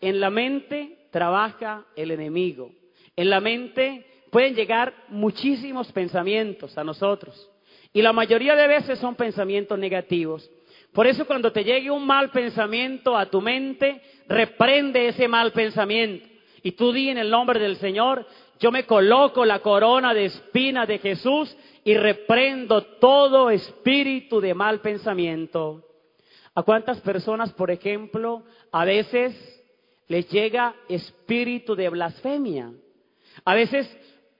[SPEAKER 1] En la mente trabaja el enemigo. En la mente pueden llegar muchísimos pensamientos a nosotros. Y la mayoría de veces son pensamientos negativos. Por eso cuando te llegue un mal pensamiento a tu mente, reprende ese mal pensamiento. Y tú di en el nombre del Señor, yo me coloco la corona de espina de Jesús y reprendo todo espíritu de mal pensamiento. ¿A cuántas personas, por ejemplo, a veces les llega espíritu de blasfemia? A veces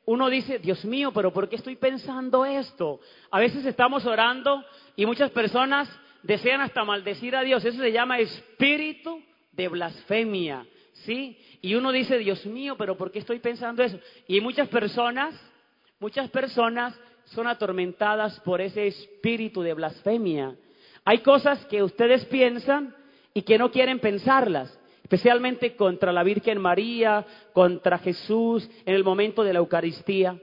[SPEAKER 1] uno dice, Dios mío, pero ¿por qué estoy pensando esto? A veces estamos orando y muchas personas desean hasta maldecir a Dios. Eso se llama espíritu de blasfemia, ¿sí? Y uno dice, Dios mío, pero ¿por qué estoy pensando eso? Y muchas personas, muchas personas son atormentadas por ese espíritu de blasfemia. Hay cosas que ustedes piensan y que no quieren pensarlas especialmente contra la Virgen María, contra Jesús en el momento de la Eucaristía.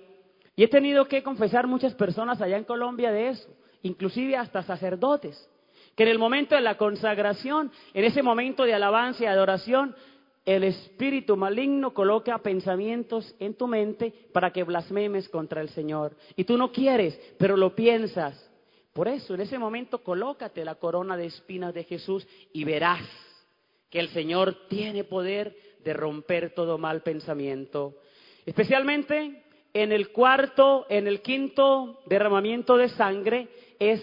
[SPEAKER 1] Y he tenido que confesar muchas personas allá en Colombia de eso, inclusive hasta sacerdotes, que en el momento de la consagración, en ese momento de alabanza y adoración, el espíritu maligno coloca pensamientos en tu mente para que blasfemes contra el Señor. Y tú no quieres, pero lo piensas. Por eso, en ese momento, colócate la corona de espinas de Jesús y verás que el Señor tiene poder de romper todo mal pensamiento. Especialmente en el cuarto, en el quinto derramamiento de sangre es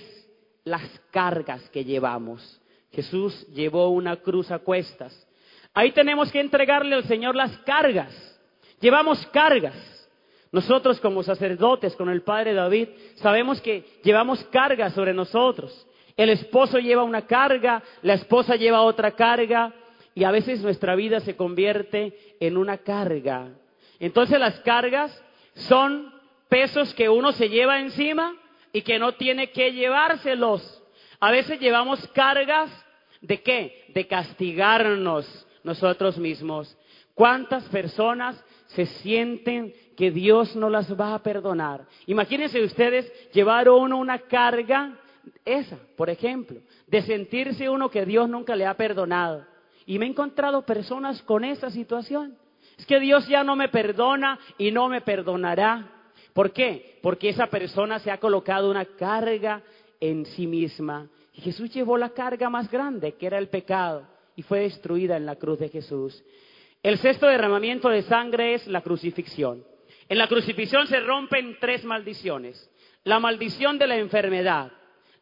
[SPEAKER 1] las cargas que llevamos. Jesús llevó una cruz a cuestas. Ahí tenemos que entregarle al Señor las cargas. Llevamos cargas. Nosotros como sacerdotes con el Padre David sabemos que llevamos cargas sobre nosotros. El esposo lleva una carga, la esposa lleva otra carga, y a veces nuestra vida se convierte en una carga. Entonces las cargas son pesos que uno se lleva encima y que no tiene que llevárselos. A veces llevamos cargas de qué? De castigarnos nosotros mismos. ¿Cuántas personas se sienten que Dios no las va a perdonar? Imagínense ustedes llevar uno una carga, esa, por ejemplo, de sentirse uno que Dios nunca le ha perdonado. Y me he encontrado personas con esa situación. Es que Dios ya no me perdona y no me perdonará. ¿Por qué? Porque esa persona se ha colocado una carga en sí misma. Y Jesús llevó la carga más grande, que era el pecado, y fue destruida en la cruz de Jesús. El sexto derramamiento de sangre es la crucifixión. En la crucifixión se rompen tres maldiciones. La maldición de la enfermedad,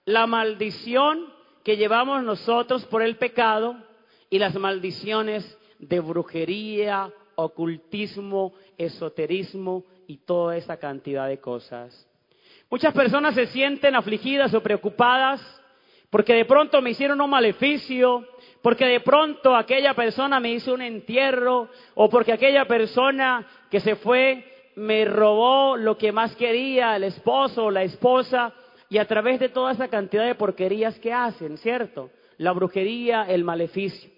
[SPEAKER 1] la maldición que llevamos nosotros por el pecado y las maldiciones de brujería, ocultismo, esoterismo y toda esa cantidad de cosas. Muchas personas se sienten afligidas o preocupadas porque de pronto me hicieron un maleficio, porque de pronto aquella persona me hizo un entierro o porque aquella persona que se fue me robó lo que más quería, el esposo o la esposa, y a través de toda esa cantidad de porquerías que hacen, ¿cierto? La brujería, el maleficio.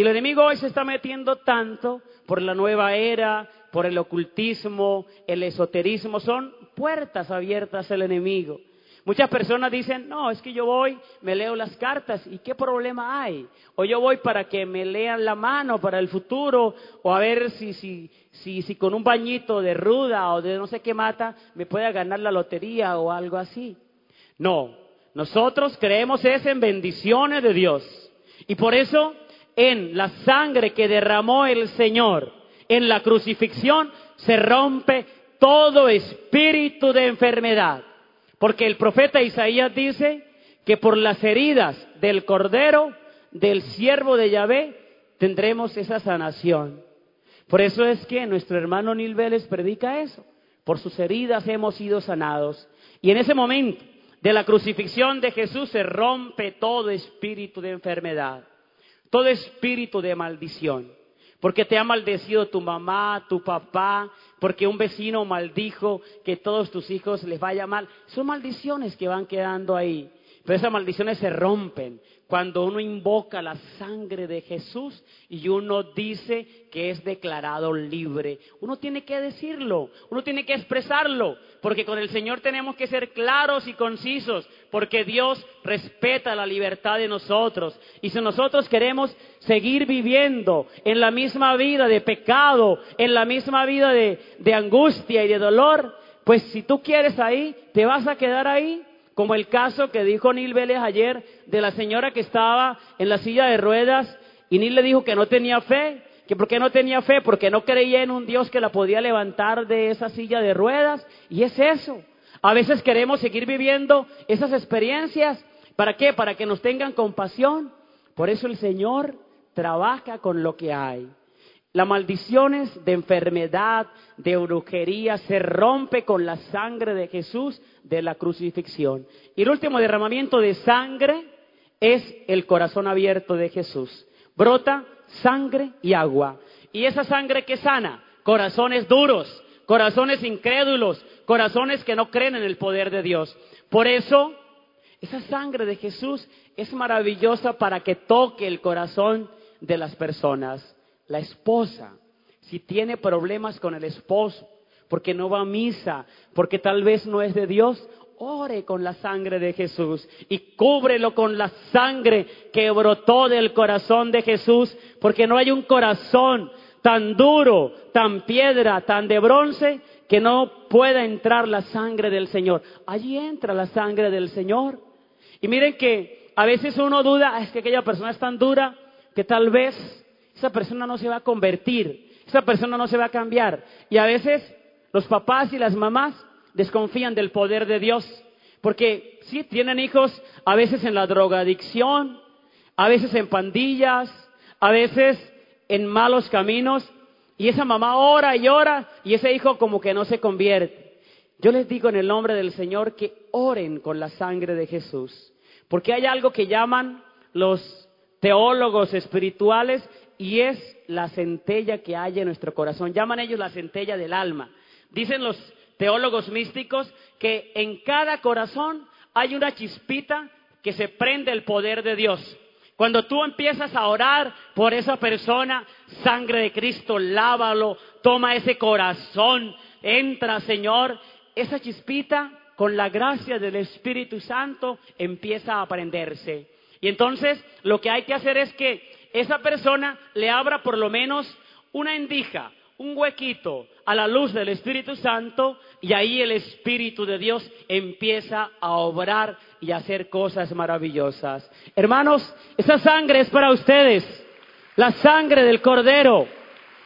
[SPEAKER 1] Y el enemigo hoy se está metiendo tanto por la nueva era, por el ocultismo, el esoterismo, son puertas abiertas al enemigo. Muchas personas dicen, no, es que yo voy, me leo las cartas, ¿y qué problema hay? O yo voy para que me lean la mano para el futuro, o a ver si, si, si, si con un bañito de ruda o de no sé qué mata me pueda ganar la lotería o algo así. No, nosotros creemos es en bendiciones de Dios. Y por eso en la sangre que derramó el Señor en la crucifixión, se rompe todo espíritu de enfermedad. Porque el profeta Isaías dice que por las heridas del cordero, del siervo de Yahvé, tendremos esa sanación. Por eso es que nuestro hermano Nil Vélez predica eso. Por sus heridas hemos sido sanados. Y en ese momento de la crucifixión de Jesús se rompe todo espíritu de enfermedad todo espíritu de maldición. porque te ha maldecido tu mamá, tu papá, porque un vecino maldijo que todos tus hijos les vaya mal. Son maldiciones que van quedando ahí. Pero esas maldiciones se rompen cuando uno invoca la sangre de Jesús y uno dice que es declarado libre. Uno tiene que decirlo, uno tiene que expresarlo, porque con el Señor tenemos que ser claros y concisos, porque Dios respeta la libertad de nosotros. Y si nosotros queremos seguir viviendo en la misma vida de pecado, en la misma vida de, de angustia y de dolor, pues si tú quieres ahí, te vas a quedar ahí como el caso que dijo Nil Vélez ayer de la señora que estaba en la silla de ruedas y Nil le dijo que no tenía fe. ¿Que por qué no tenía fe? Porque no creía en un Dios que la podía levantar de esa silla de ruedas. Y es eso. A veces queremos seguir viviendo esas experiencias. ¿Para qué? Para que nos tengan compasión. Por eso el Señor trabaja con lo que hay. Las maldiciones de enfermedad, de brujería, se rompe con la sangre de Jesús de la crucifixión. Y el último derramamiento de sangre es el corazón abierto de Jesús. Brota sangre y agua. Y esa sangre que sana, corazones duros, corazones incrédulos, corazones que no creen en el poder de Dios. Por eso, esa sangre de Jesús es maravillosa para que toque el corazón de las personas la esposa, si tiene problemas con el esposo, porque no va a misa, porque tal vez no es de Dios, ore con la sangre de Jesús y cúbrelo con la sangre que brotó del corazón de Jesús, porque no hay un corazón tan duro, tan piedra, tan de bronce, que no pueda entrar la sangre del Señor. Allí entra la sangre del Señor. Y miren que a veces uno duda, ah, es que aquella persona es tan dura que tal vez esa persona no se va a convertir, esa persona no se va a cambiar. Y a veces los papás y las mamás desconfían del poder de Dios, porque sí, tienen hijos a veces en la drogadicción, a veces en pandillas, a veces en malos caminos, y esa mamá ora y ora, y ese hijo como que no se convierte. Yo les digo en el nombre del Señor que oren con la sangre de Jesús, porque hay algo que llaman los teólogos espirituales y es la centella que hay en nuestro corazón. Llaman ellos la centella del alma. Dicen los teólogos místicos que en cada corazón hay una chispita que se prende el poder de Dios. Cuando tú empiezas a orar por esa persona, sangre de Cristo, lávalo, toma ese corazón, entra, Señor, esa chispita con la gracia del Espíritu Santo empieza a prenderse. Y entonces lo que hay que hacer es que esa persona le abra por lo menos una endija, un huequito a la luz del Espíritu Santo y ahí el Espíritu de Dios empieza a obrar y a hacer cosas maravillosas. Hermanos, esa sangre es para ustedes, la sangre del Cordero,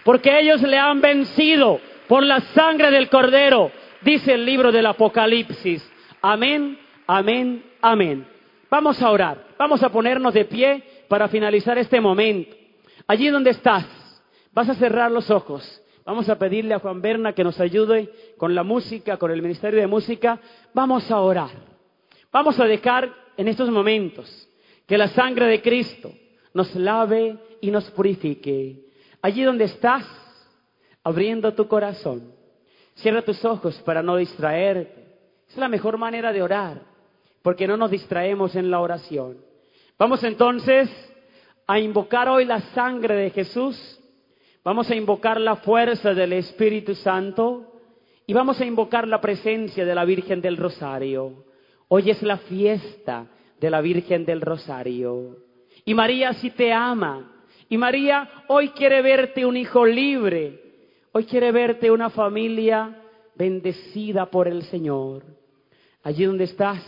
[SPEAKER 1] porque ellos le han vencido por la sangre del Cordero, dice el libro del Apocalipsis. Amén, amén, amén. Vamos a orar, vamos a ponernos de pie para finalizar este momento. Allí donde estás, vas a cerrar los ojos. Vamos a pedirle a Juan Berna que nos ayude con la música, con el Ministerio de Música. Vamos a orar. Vamos a dejar en estos momentos que la sangre de Cristo nos lave y nos purifique. Allí donde estás, abriendo tu corazón, cierra tus ojos para no distraerte. Es la mejor manera de orar, porque no nos distraemos en la oración. Vamos entonces a invocar hoy la sangre de Jesús, vamos a invocar la fuerza del Espíritu Santo y vamos a invocar la presencia de la Virgen del Rosario. Hoy es la fiesta de la Virgen del Rosario. Y María sí te ama. Y María hoy quiere verte un hijo libre. Hoy quiere verte una familia bendecida por el Señor. Allí donde estás,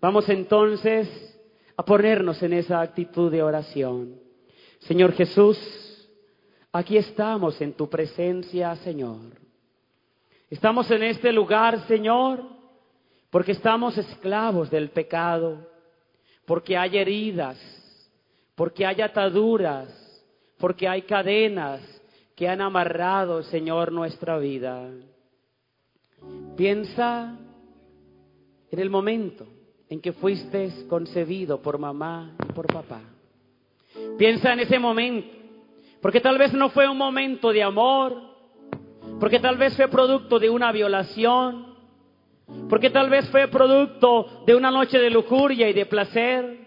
[SPEAKER 1] vamos entonces a ponernos en esa actitud de oración. Señor Jesús, aquí estamos en tu presencia, Señor. Estamos en este lugar, Señor, porque estamos esclavos del pecado, porque hay heridas, porque hay ataduras, porque hay cadenas que han amarrado, Señor, nuestra vida. Piensa en el momento en que fuiste concebido por mamá y por papá. Piensa en ese momento, Porque tal vez no fue un momento de amor, porque tal vez fue producto de una violación, porque tal vez fue producto de una noche de lujuria y de placer,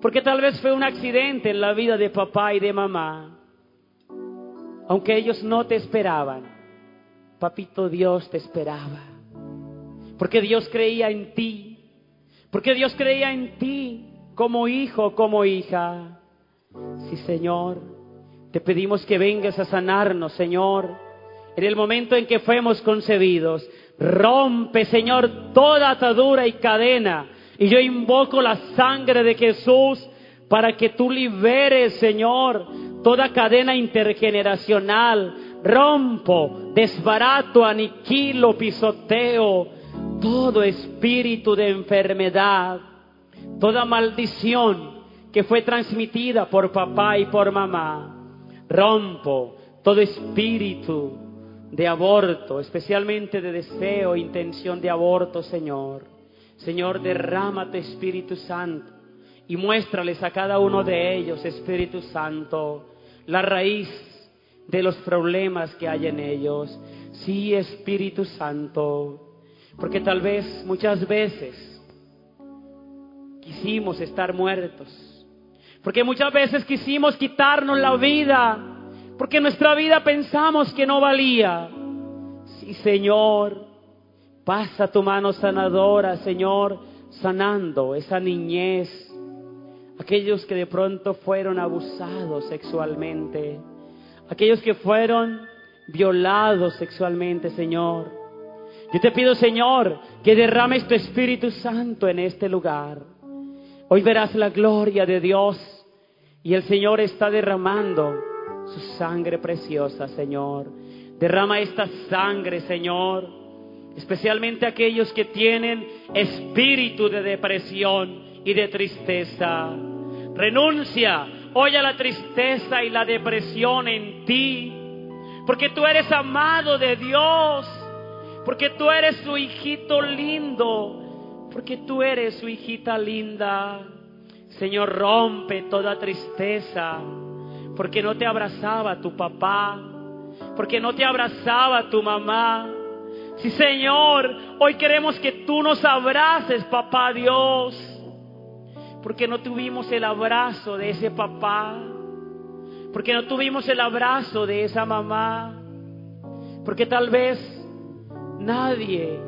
[SPEAKER 1] porque tal vez fue un accidente en la vida de papá y de mamá. Aunque ellos no te esperaban, papito Dios te esperaba. Porque Dios creía en ti, porque Dios creía en ti como hijo, como hija. Sí, Señor, te pedimos que vengas a sanarnos, Señor, en el momento en que fuimos concebidos. Rompe, Señor, toda atadura y cadena. Y yo invoco la sangre de Jesús para que tú liberes, Señor, toda cadena intergeneracional. Rompo, desbarato, aniquilo, pisoteo todo espíritu de enfermedad, toda maldición que fue transmitida por papá y por mamá. Rompo todo espíritu de aborto, especialmente de deseo, intención de aborto, Señor. Señor, derrama tu Espíritu Santo y muéstrales a cada uno de ellos, Espíritu Santo, la raíz de los problemas que hay en ellos. Sí, Espíritu Santo, porque tal vez muchas veces quisimos estar muertos, porque muchas veces quisimos quitarnos la vida, porque nuestra vida pensamos que no valía. Sí, Señor, pasa tu mano sanadora, Señor, sanando esa niñez, aquellos que de pronto fueron abusados sexualmente, aquellos que fueron violados sexualmente, Señor. Yo te pido, Señor, que derrames tu Espíritu Santo en este lugar. Hoy verás la gloria de Dios y el Señor está derramando su sangre preciosa, Señor. Derrama esta sangre, Señor, especialmente aquellos que tienen espíritu de depresión y de tristeza. Renuncia hoy a la tristeza y la depresión en ti, porque tú eres amado de Dios, porque tú eres su hijito lindo. Porque tú eres su hijita linda. Señor, rompe toda tristeza, porque no te abrazaba tu papá, porque no te abrazaba tu mamá. Sí, Señor, hoy queremos que tú nos abraces, papá Dios, porque no tuvimos el abrazo de ese papá, porque no tuvimos el abrazo de esa mamá, porque tal vez nadie,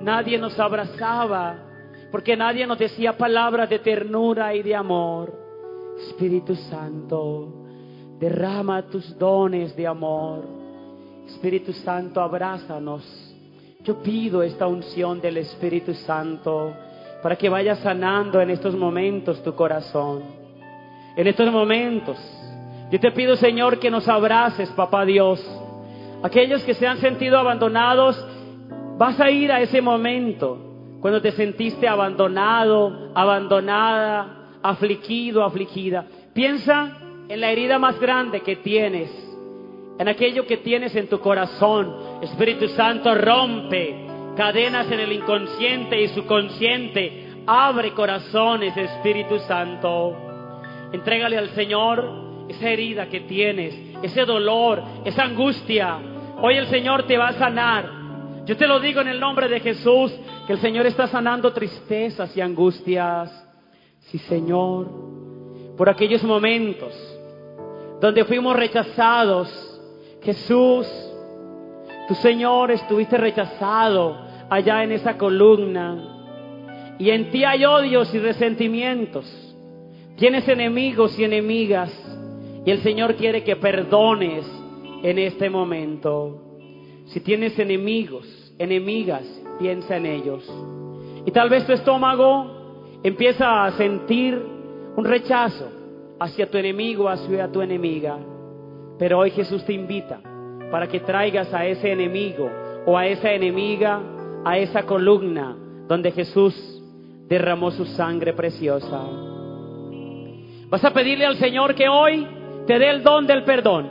[SPEAKER 1] nadie nos abrazaba porque nadie nos decía palabras de ternura y de amor. Espíritu Santo, derrama tus dones de amor. Espíritu Santo, abrázanos. Yo pido esta unción del Espíritu Santo para que vaya sanando en estos momentos tu corazón. En estos momentos, yo te pido, Señor, que nos abraces, Papá Dios. Aquellos que se han sentido abandonados, vas a ir a ese momento cuando te sentiste abandonado, abandonada, afligido, afligida. Piensa en la herida más grande que tienes, en aquello que tienes en tu corazón. Espíritu Santo rompe cadenas en el inconsciente y su consciente. Abre corazones, Espíritu Santo. Entrégale al Señor esa herida que tienes, ese dolor, esa angustia. Hoy el Señor te va a sanar. Yo te lo digo en el nombre de Jesús, que el Señor está sanando tristezas y angustias. Sí, Señor, por aquellos momentos donde fuimos rechazados, Jesús, tu Señor estuviste rechazado allá en esa columna. Y en ti hay odios y resentimientos. Tienes enemigos y enemigas. Y el Señor quiere que perdones en este momento. Si tienes enemigos, enemigas, piensa en ellos. Y tal vez tu estómago empieza a sentir un rechazo hacia tu enemigo, hacia tu enemiga. Pero hoy Jesús te invita para que traigas a ese enemigo o a esa enemiga a esa columna donde Jesús derramó su sangre preciosa. Vas a pedirle al Señor que hoy te dé el don del perdón.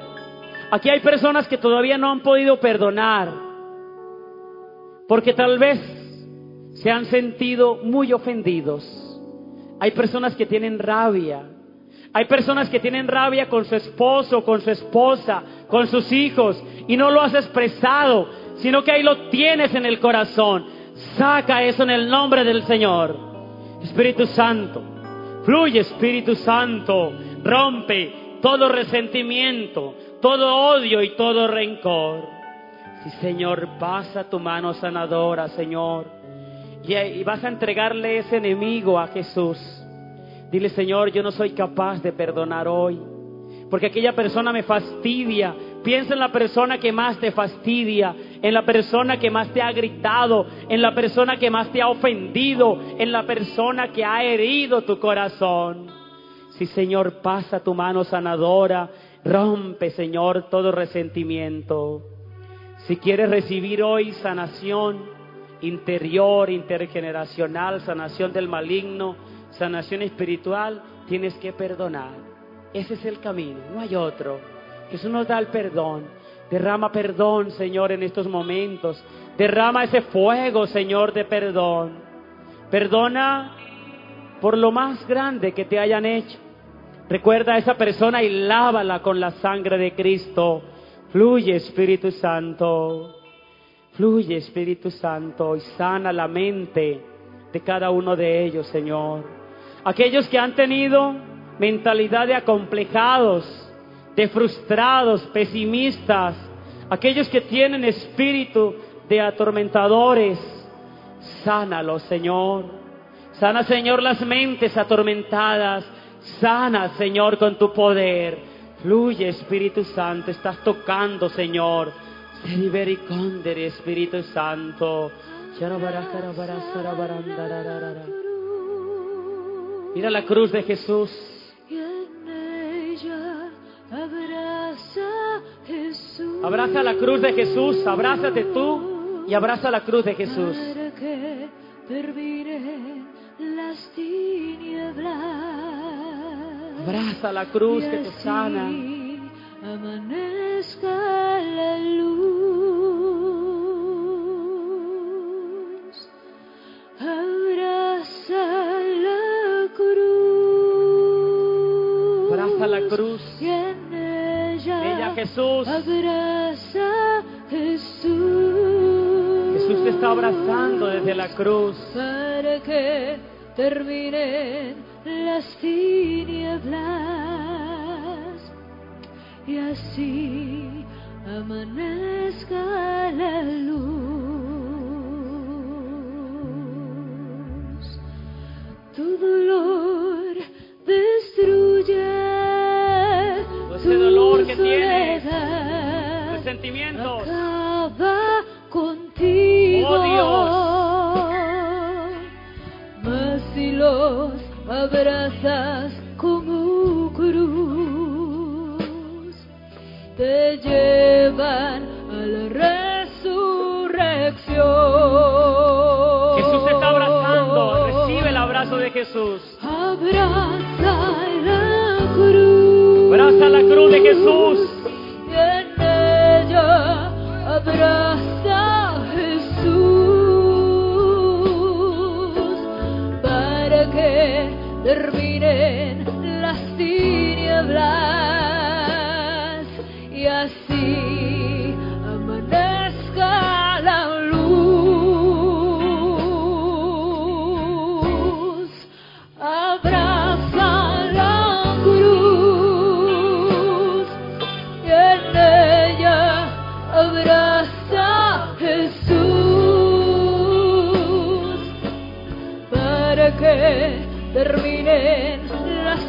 [SPEAKER 1] Aquí hay personas que todavía no han podido perdonar porque tal vez se han sentido muy ofendidos. Hay personas que tienen rabia. Hay personas que tienen rabia con su esposo, con su esposa, con sus hijos y no lo has expresado, sino que ahí lo tienes en el corazón. Saca eso en el nombre del Señor. Espíritu Santo, fluye Espíritu Santo, rompe todo resentimiento, todo odio y todo rencor. Sí, Señor, pasa tu mano sanadora, Señor. Y, y vas a entregarle ese enemigo a Jesús. Dile, Señor, yo no soy capaz de perdonar hoy. Porque aquella persona me fastidia. Piensa en la persona que más te fastidia, en la persona que más te ha gritado, en la persona que más te ha ofendido, en la persona que ha herido tu corazón. Sí, Señor, pasa tu mano sanadora. Rompe, Señor, todo resentimiento. Si quieres recibir hoy sanación interior, intergeneracional, sanación del maligno, sanación espiritual, tienes que perdonar. Ese es el camino, no hay otro. Jesús nos da el perdón. Derrama perdón, Señor, en estos momentos. Derrama ese fuego, Señor, de perdón. Perdona por lo más grande que te hayan hecho. Recuerda a esa persona y lávala con la sangre de Cristo. Fluye, Espíritu Santo. Fluye, Espíritu Santo, y sana la mente de cada uno de ellos, Señor. Aquellos que han tenido mentalidad de acomplejados, de frustrados, pesimistas, aquellos que tienen espíritu de atormentadores, sánalos, Señor. Sana, Señor, las mentes atormentadas. Sana, Señor, con tu poder. Fluye, Espíritu Santo. Estás tocando, Señor. Seribericonde, Espíritu Santo. Mira la cruz de Jesús.
[SPEAKER 2] Abraza
[SPEAKER 1] la cruz de Jesús. Abrázate tú y abraza la cruz de Jesús.
[SPEAKER 2] Para que las tinieblas.
[SPEAKER 1] Abraza la cruz que te sana.
[SPEAKER 2] Amanezca la luz. Abraza la cruz.
[SPEAKER 1] Abraza la cruz.
[SPEAKER 2] Y en ella,
[SPEAKER 1] Ella, Jesús.
[SPEAKER 2] abraza Jesús.
[SPEAKER 1] Jesús te está abrazando desde la cruz.
[SPEAKER 2] para que terminen las tinieblas y así amanezca la luz. Tu dolor destruye
[SPEAKER 1] Ese dolor que tienes,
[SPEAKER 2] soledad.
[SPEAKER 1] Resentimientos.
[SPEAKER 2] Acaba contigo.
[SPEAKER 1] Oh,
[SPEAKER 2] Mas si los abrazas como cruz, te llevan a la resurrección.
[SPEAKER 1] Jesús te está abrazando. Recibe el abrazo de Jesús.
[SPEAKER 2] Abraza la cruz.
[SPEAKER 1] Abraza la cruz de Jesús.
[SPEAKER 2] Terminen las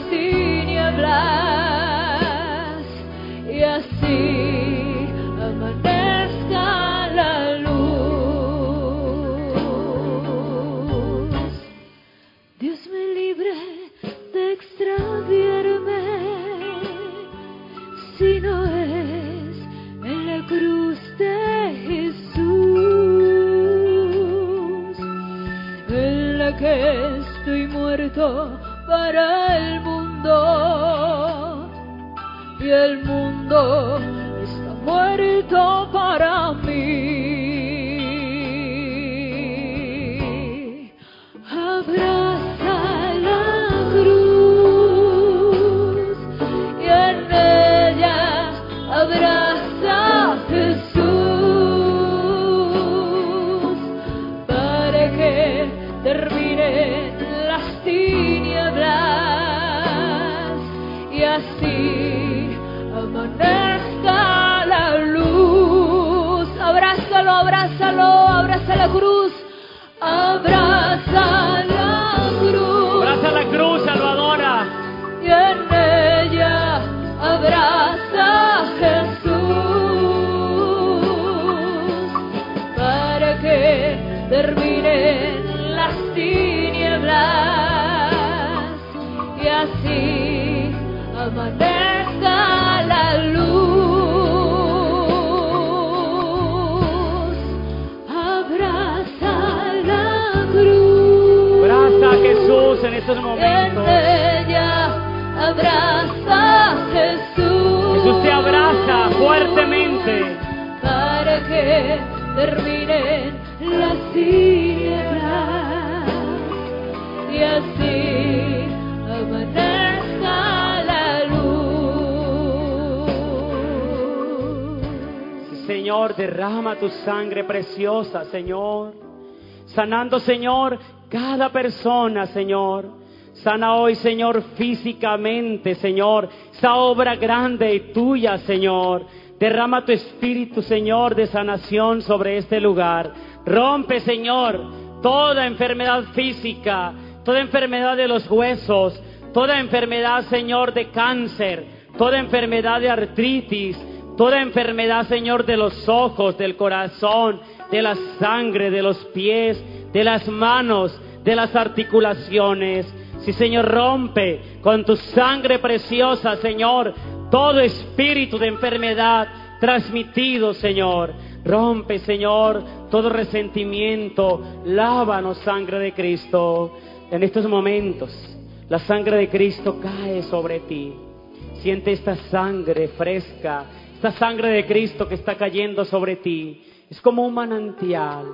[SPEAKER 1] Señor, derrama tu sangre preciosa, Señor. Sanando, Señor, cada persona, Señor. Sana hoy, Señor, físicamente, Señor. Esa obra grande y tuya, Señor. Derrama tu espíritu, Señor, de sanación sobre este lugar. Rompe, Señor, toda enfermedad física, toda enfermedad de los huesos, toda enfermedad, Señor, de cáncer, toda enfermedad de artritis, toda enfermedad, Señor, de los ojos, del corazón, de la sangre, de los pies, de las manos, de las articulaciones. Sí, Señor, rompe con tu sangre preciosa, Señor, todo espíritu de enfermedad transmitido, Señor. Rompe, Señor, todo resentimiento. Lávanos, sangre de Cristo. En estos momentos, la sangre de Cristo cae sobre ti. Siente esta sangre fresca, esta sangre de Cristo que está cayendo sobre ti. Es como un manantial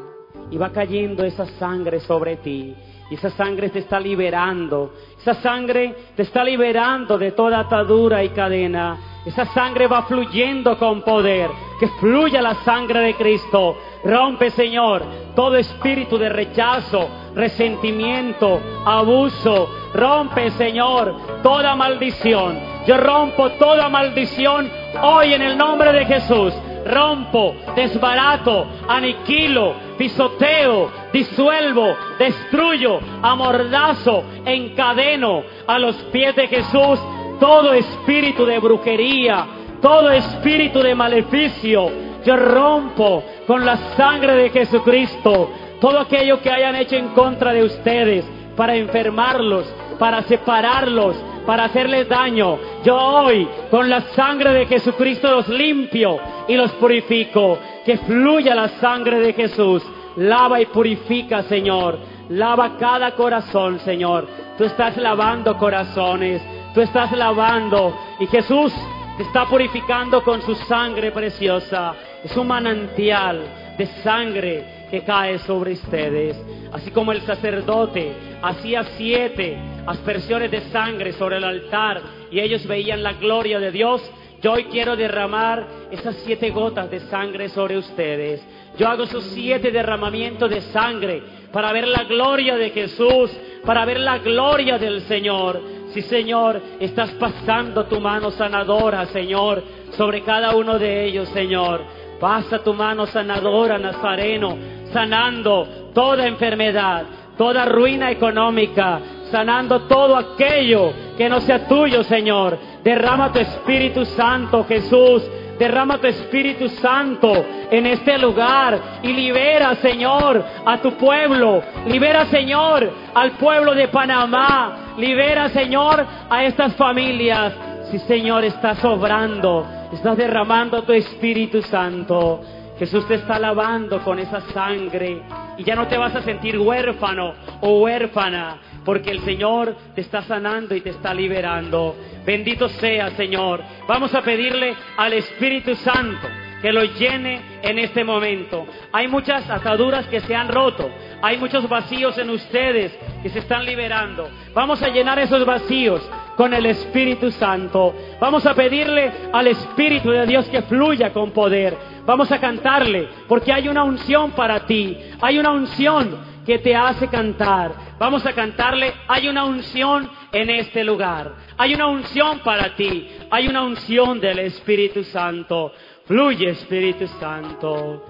[SPEAKER 1] y va cayendo esa sangre sobre ti. Y esa sangre te está liberando. Esa sangre te está liberando de toda atadura y cadena. Esa sangre va fluyendo con poder. Que fluya la sangre de Cristo. Rompe, Señor, todo espíritu de rechazo, resentimiento, abuso. Rompe, Señor, toda maldición. Yo rompo toda maldición hoy en el nombre de Jesús. Rompo, desbarato, aniquilo, pisoteo, disuelvo, destruyo, amordazo, encadeno a los pies de Jesús todo espíritu de brujería, todo espíritu de maleficio. Yo rompo con la sangre de Jesucristo todo aquello que hayan hecho en contra de ustedes para enfermarlos, para separarlos, para hacerles daño. Yo hoy, con la sangre de Jesucristo, los limpio y los purifico. Que fluya la sangre de Jesús. Lava y purifica, Señor. Lava cada corazón, Señor. Tú estás lavando corazones. Tú estás lavando. Y Jesús está purificando con su sangre preciosa. Es un manantial de sangre que cae sobre ustedes. Así como el sacerdote hacía siete aspersiones de sangre sobre el altar y ellos veían la gloria de Dios, yo hoy quiero derramar esas siete gotas de sangre sobre ustedes. Yo hago esos siete derramamientos de sangre para ver la gloria de Jesús, para ver la gloria del Señor. Sí, Señor, estás pasando tu mano sanadora, Señor, sobre cada uno de ellos, Señor. Pasa tu mano sanadora, Nazareno, sanando toda enfermedad, toda ruina económica, sanando todo aquello que no sea tuyo, Señor. Derrama tu Espíritu Santo, Jesús. Derrama tu Espíritu Santo en este lugar y libera, Señor, a tu pueblo. Libera, Señor, al pueblo de Panamá. Libera, Señor, a estas familias. Si, Señor, estás obrando, estás derramando tu Espíritu Santo. Jesús te está lavando con esa sangre y ya no te vas a sentir huérfano o huérfana porque el Señor te está sanando y te está liberando. Bendito sea, Señor. Vamos a pedirle al Espíritu Santo que lo llene en este momento. Hay muchas ataduras que se han roto, hay muchos vacíos en ustedes que se están liberando. Vamos a llenar esos vacíos con el Espíritu Santo. Vamos a pedirle al Espíritu de Dios que fluya con poder. Vamos a cantarle, porque hay una unción para ti. Hay una unción que te hace cantar. Vamos a cantarle, hay una unción en este lugar. Hay una unción para ti. Hay una unción del Espíritu Santo. Fluye Espíritu Santo.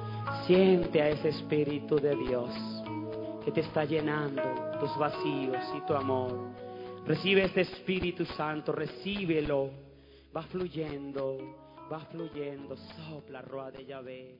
[SPEAKER 1] Siente a ese Espíritu de Dios que te está llenando tus vacíos y tu amor. Recibe este Espíritu Santo, recíbelo. Va fluyendo, va fluyendo. Sopla, roa de Yahvé.